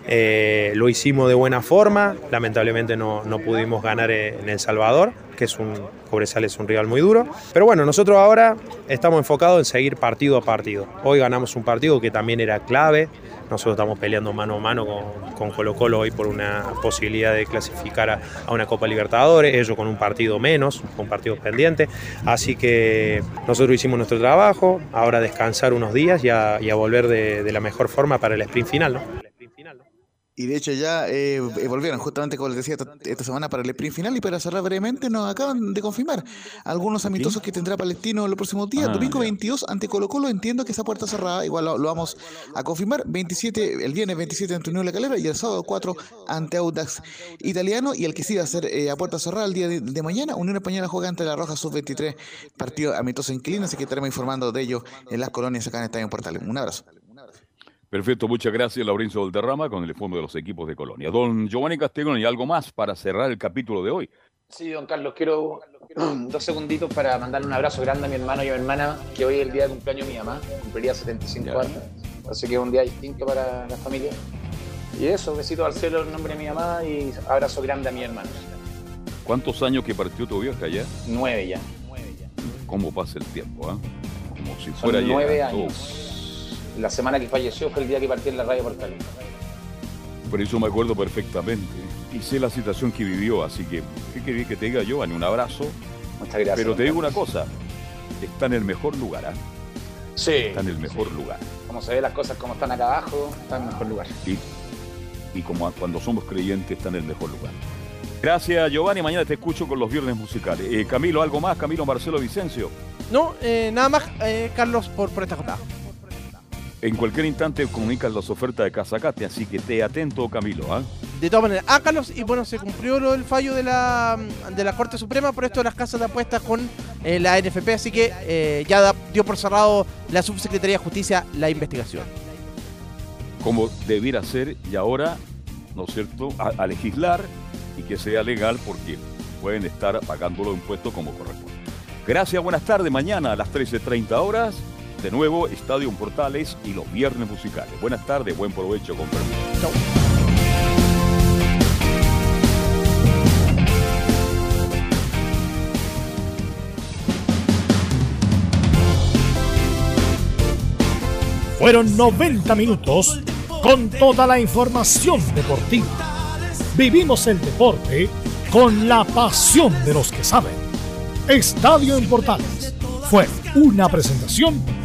lo hicimos de buena forma, lamentablemente no, no, pudimos ganar en El Salvador, que es un, Cobresal es un rival muy duro, pero bueno, nosotros ahora estamos enfocados en seguir partido a partido. Hoy ganamos un partido que también era clave, nosotros estamos peleando mano a mano con, Colo Colo hoy por una posibilidad de clasificar a, una Copa Libertadores, ellos con un partido menos, con partidos pendientes. Así que nosotros hicimos nuestro trabajo, ahora descansar unos días y a, volver de, la mejor forma para el sprint final.
Y de hecho ya eh, eh, volvieron justamente, como les decía, esta, esta semana para el sprint final y para cerrar brevemente nos acaban de confirmar algunos amistosos que tendrá Palestino los próximos días.
Ah,
Domingo
ya.
22 ante Colo Colo, entiendo que esa puerta cerrada, igual lo, lo vamos a confirmar. 27, el viernes 27 ante Unión La Calera y el sábado 4 ante Audax Italiano y el que sí va a ser eh, a puerta cerrada el día de, de mañana, Unión Española juega ante la Roja Sub-23, partido amistoso en Quilín, así que estaremos informando de ello en las colonias acá en Estadio Portales. Un abrazo.
Perfecto, muchas gracias, Laurencio Valderrama, con el informe de los equipos de Colonia. Don Giovanni Castellón, ¿y algo más para cerrar el capítulo de hoy?
Sí, don Carlos, quiero dos segunditos para mandarle un abrazo grande a mi hermano y a mi hermana, que hoy es el día de cumpleaños de mi mamá, cumpliría 75
Ya.
años, así que es un día distinto para la familia. Y eso, besitos al cielo en nombre de mi mamá y abrazo grande a mi hermano.
¿Cuántos años que partió tu vieja ya?
Nueve ya.
¿Cómo pasa el tiempo, ah? Como si
Son
fuera
nueve años. La semana que falleció fue el día que partí en la radio Portales.
Por eso me acuerdo perfectamente. Y sé la situación que vivió, así que, ¿qué quería que te diga, Giovanni? Un abrazo.
Muchas gracias.
Pero te digo una cosa, está en el mejor lugar, ¿ah?
Sí.
Está en el mejor lugar.
Como se ve las cosas como están acá abajo, está en el mejor lugar.
Y, y como cuando somos creyentes, está en el mejor lugar. Gracias, Giovanni. Mañana te escucho con los viernes musicales. Eh, Camilo, ¿algo más? Camilo Marcelo Vicencio.
No, eh, nada más, eh, Carlos, por, por esta jornada.
En cualquier instante comunican las ofertas de Casacate, así que te atento, Camilo. ¿ah?
De todas maneras, Carlos, y bueno, se cumplió lo del fallo de la, de la Corte Suprema por esto de las casas de apuestas con eh, la NFP, así que eh, ya da- dio por cerrado la Subsecretaría de Justicia la investigación.
Como debiera ser, y ahora, ¿no es cierto?, a, a legislar y que sea legal porque pueden estar pagando los impuestos como corresponde. Gracias, buenas tardes. Mañana a las 13.30 horas, de nuevo, Estadio Portales y los viernes musicales. Buenas tardes, buen provecho, con permiso.
Fueron 90 minutos con toda la información deportiva. Vivimos el deporte con la pasión de los que saben. Estadio en Portales fue una presentación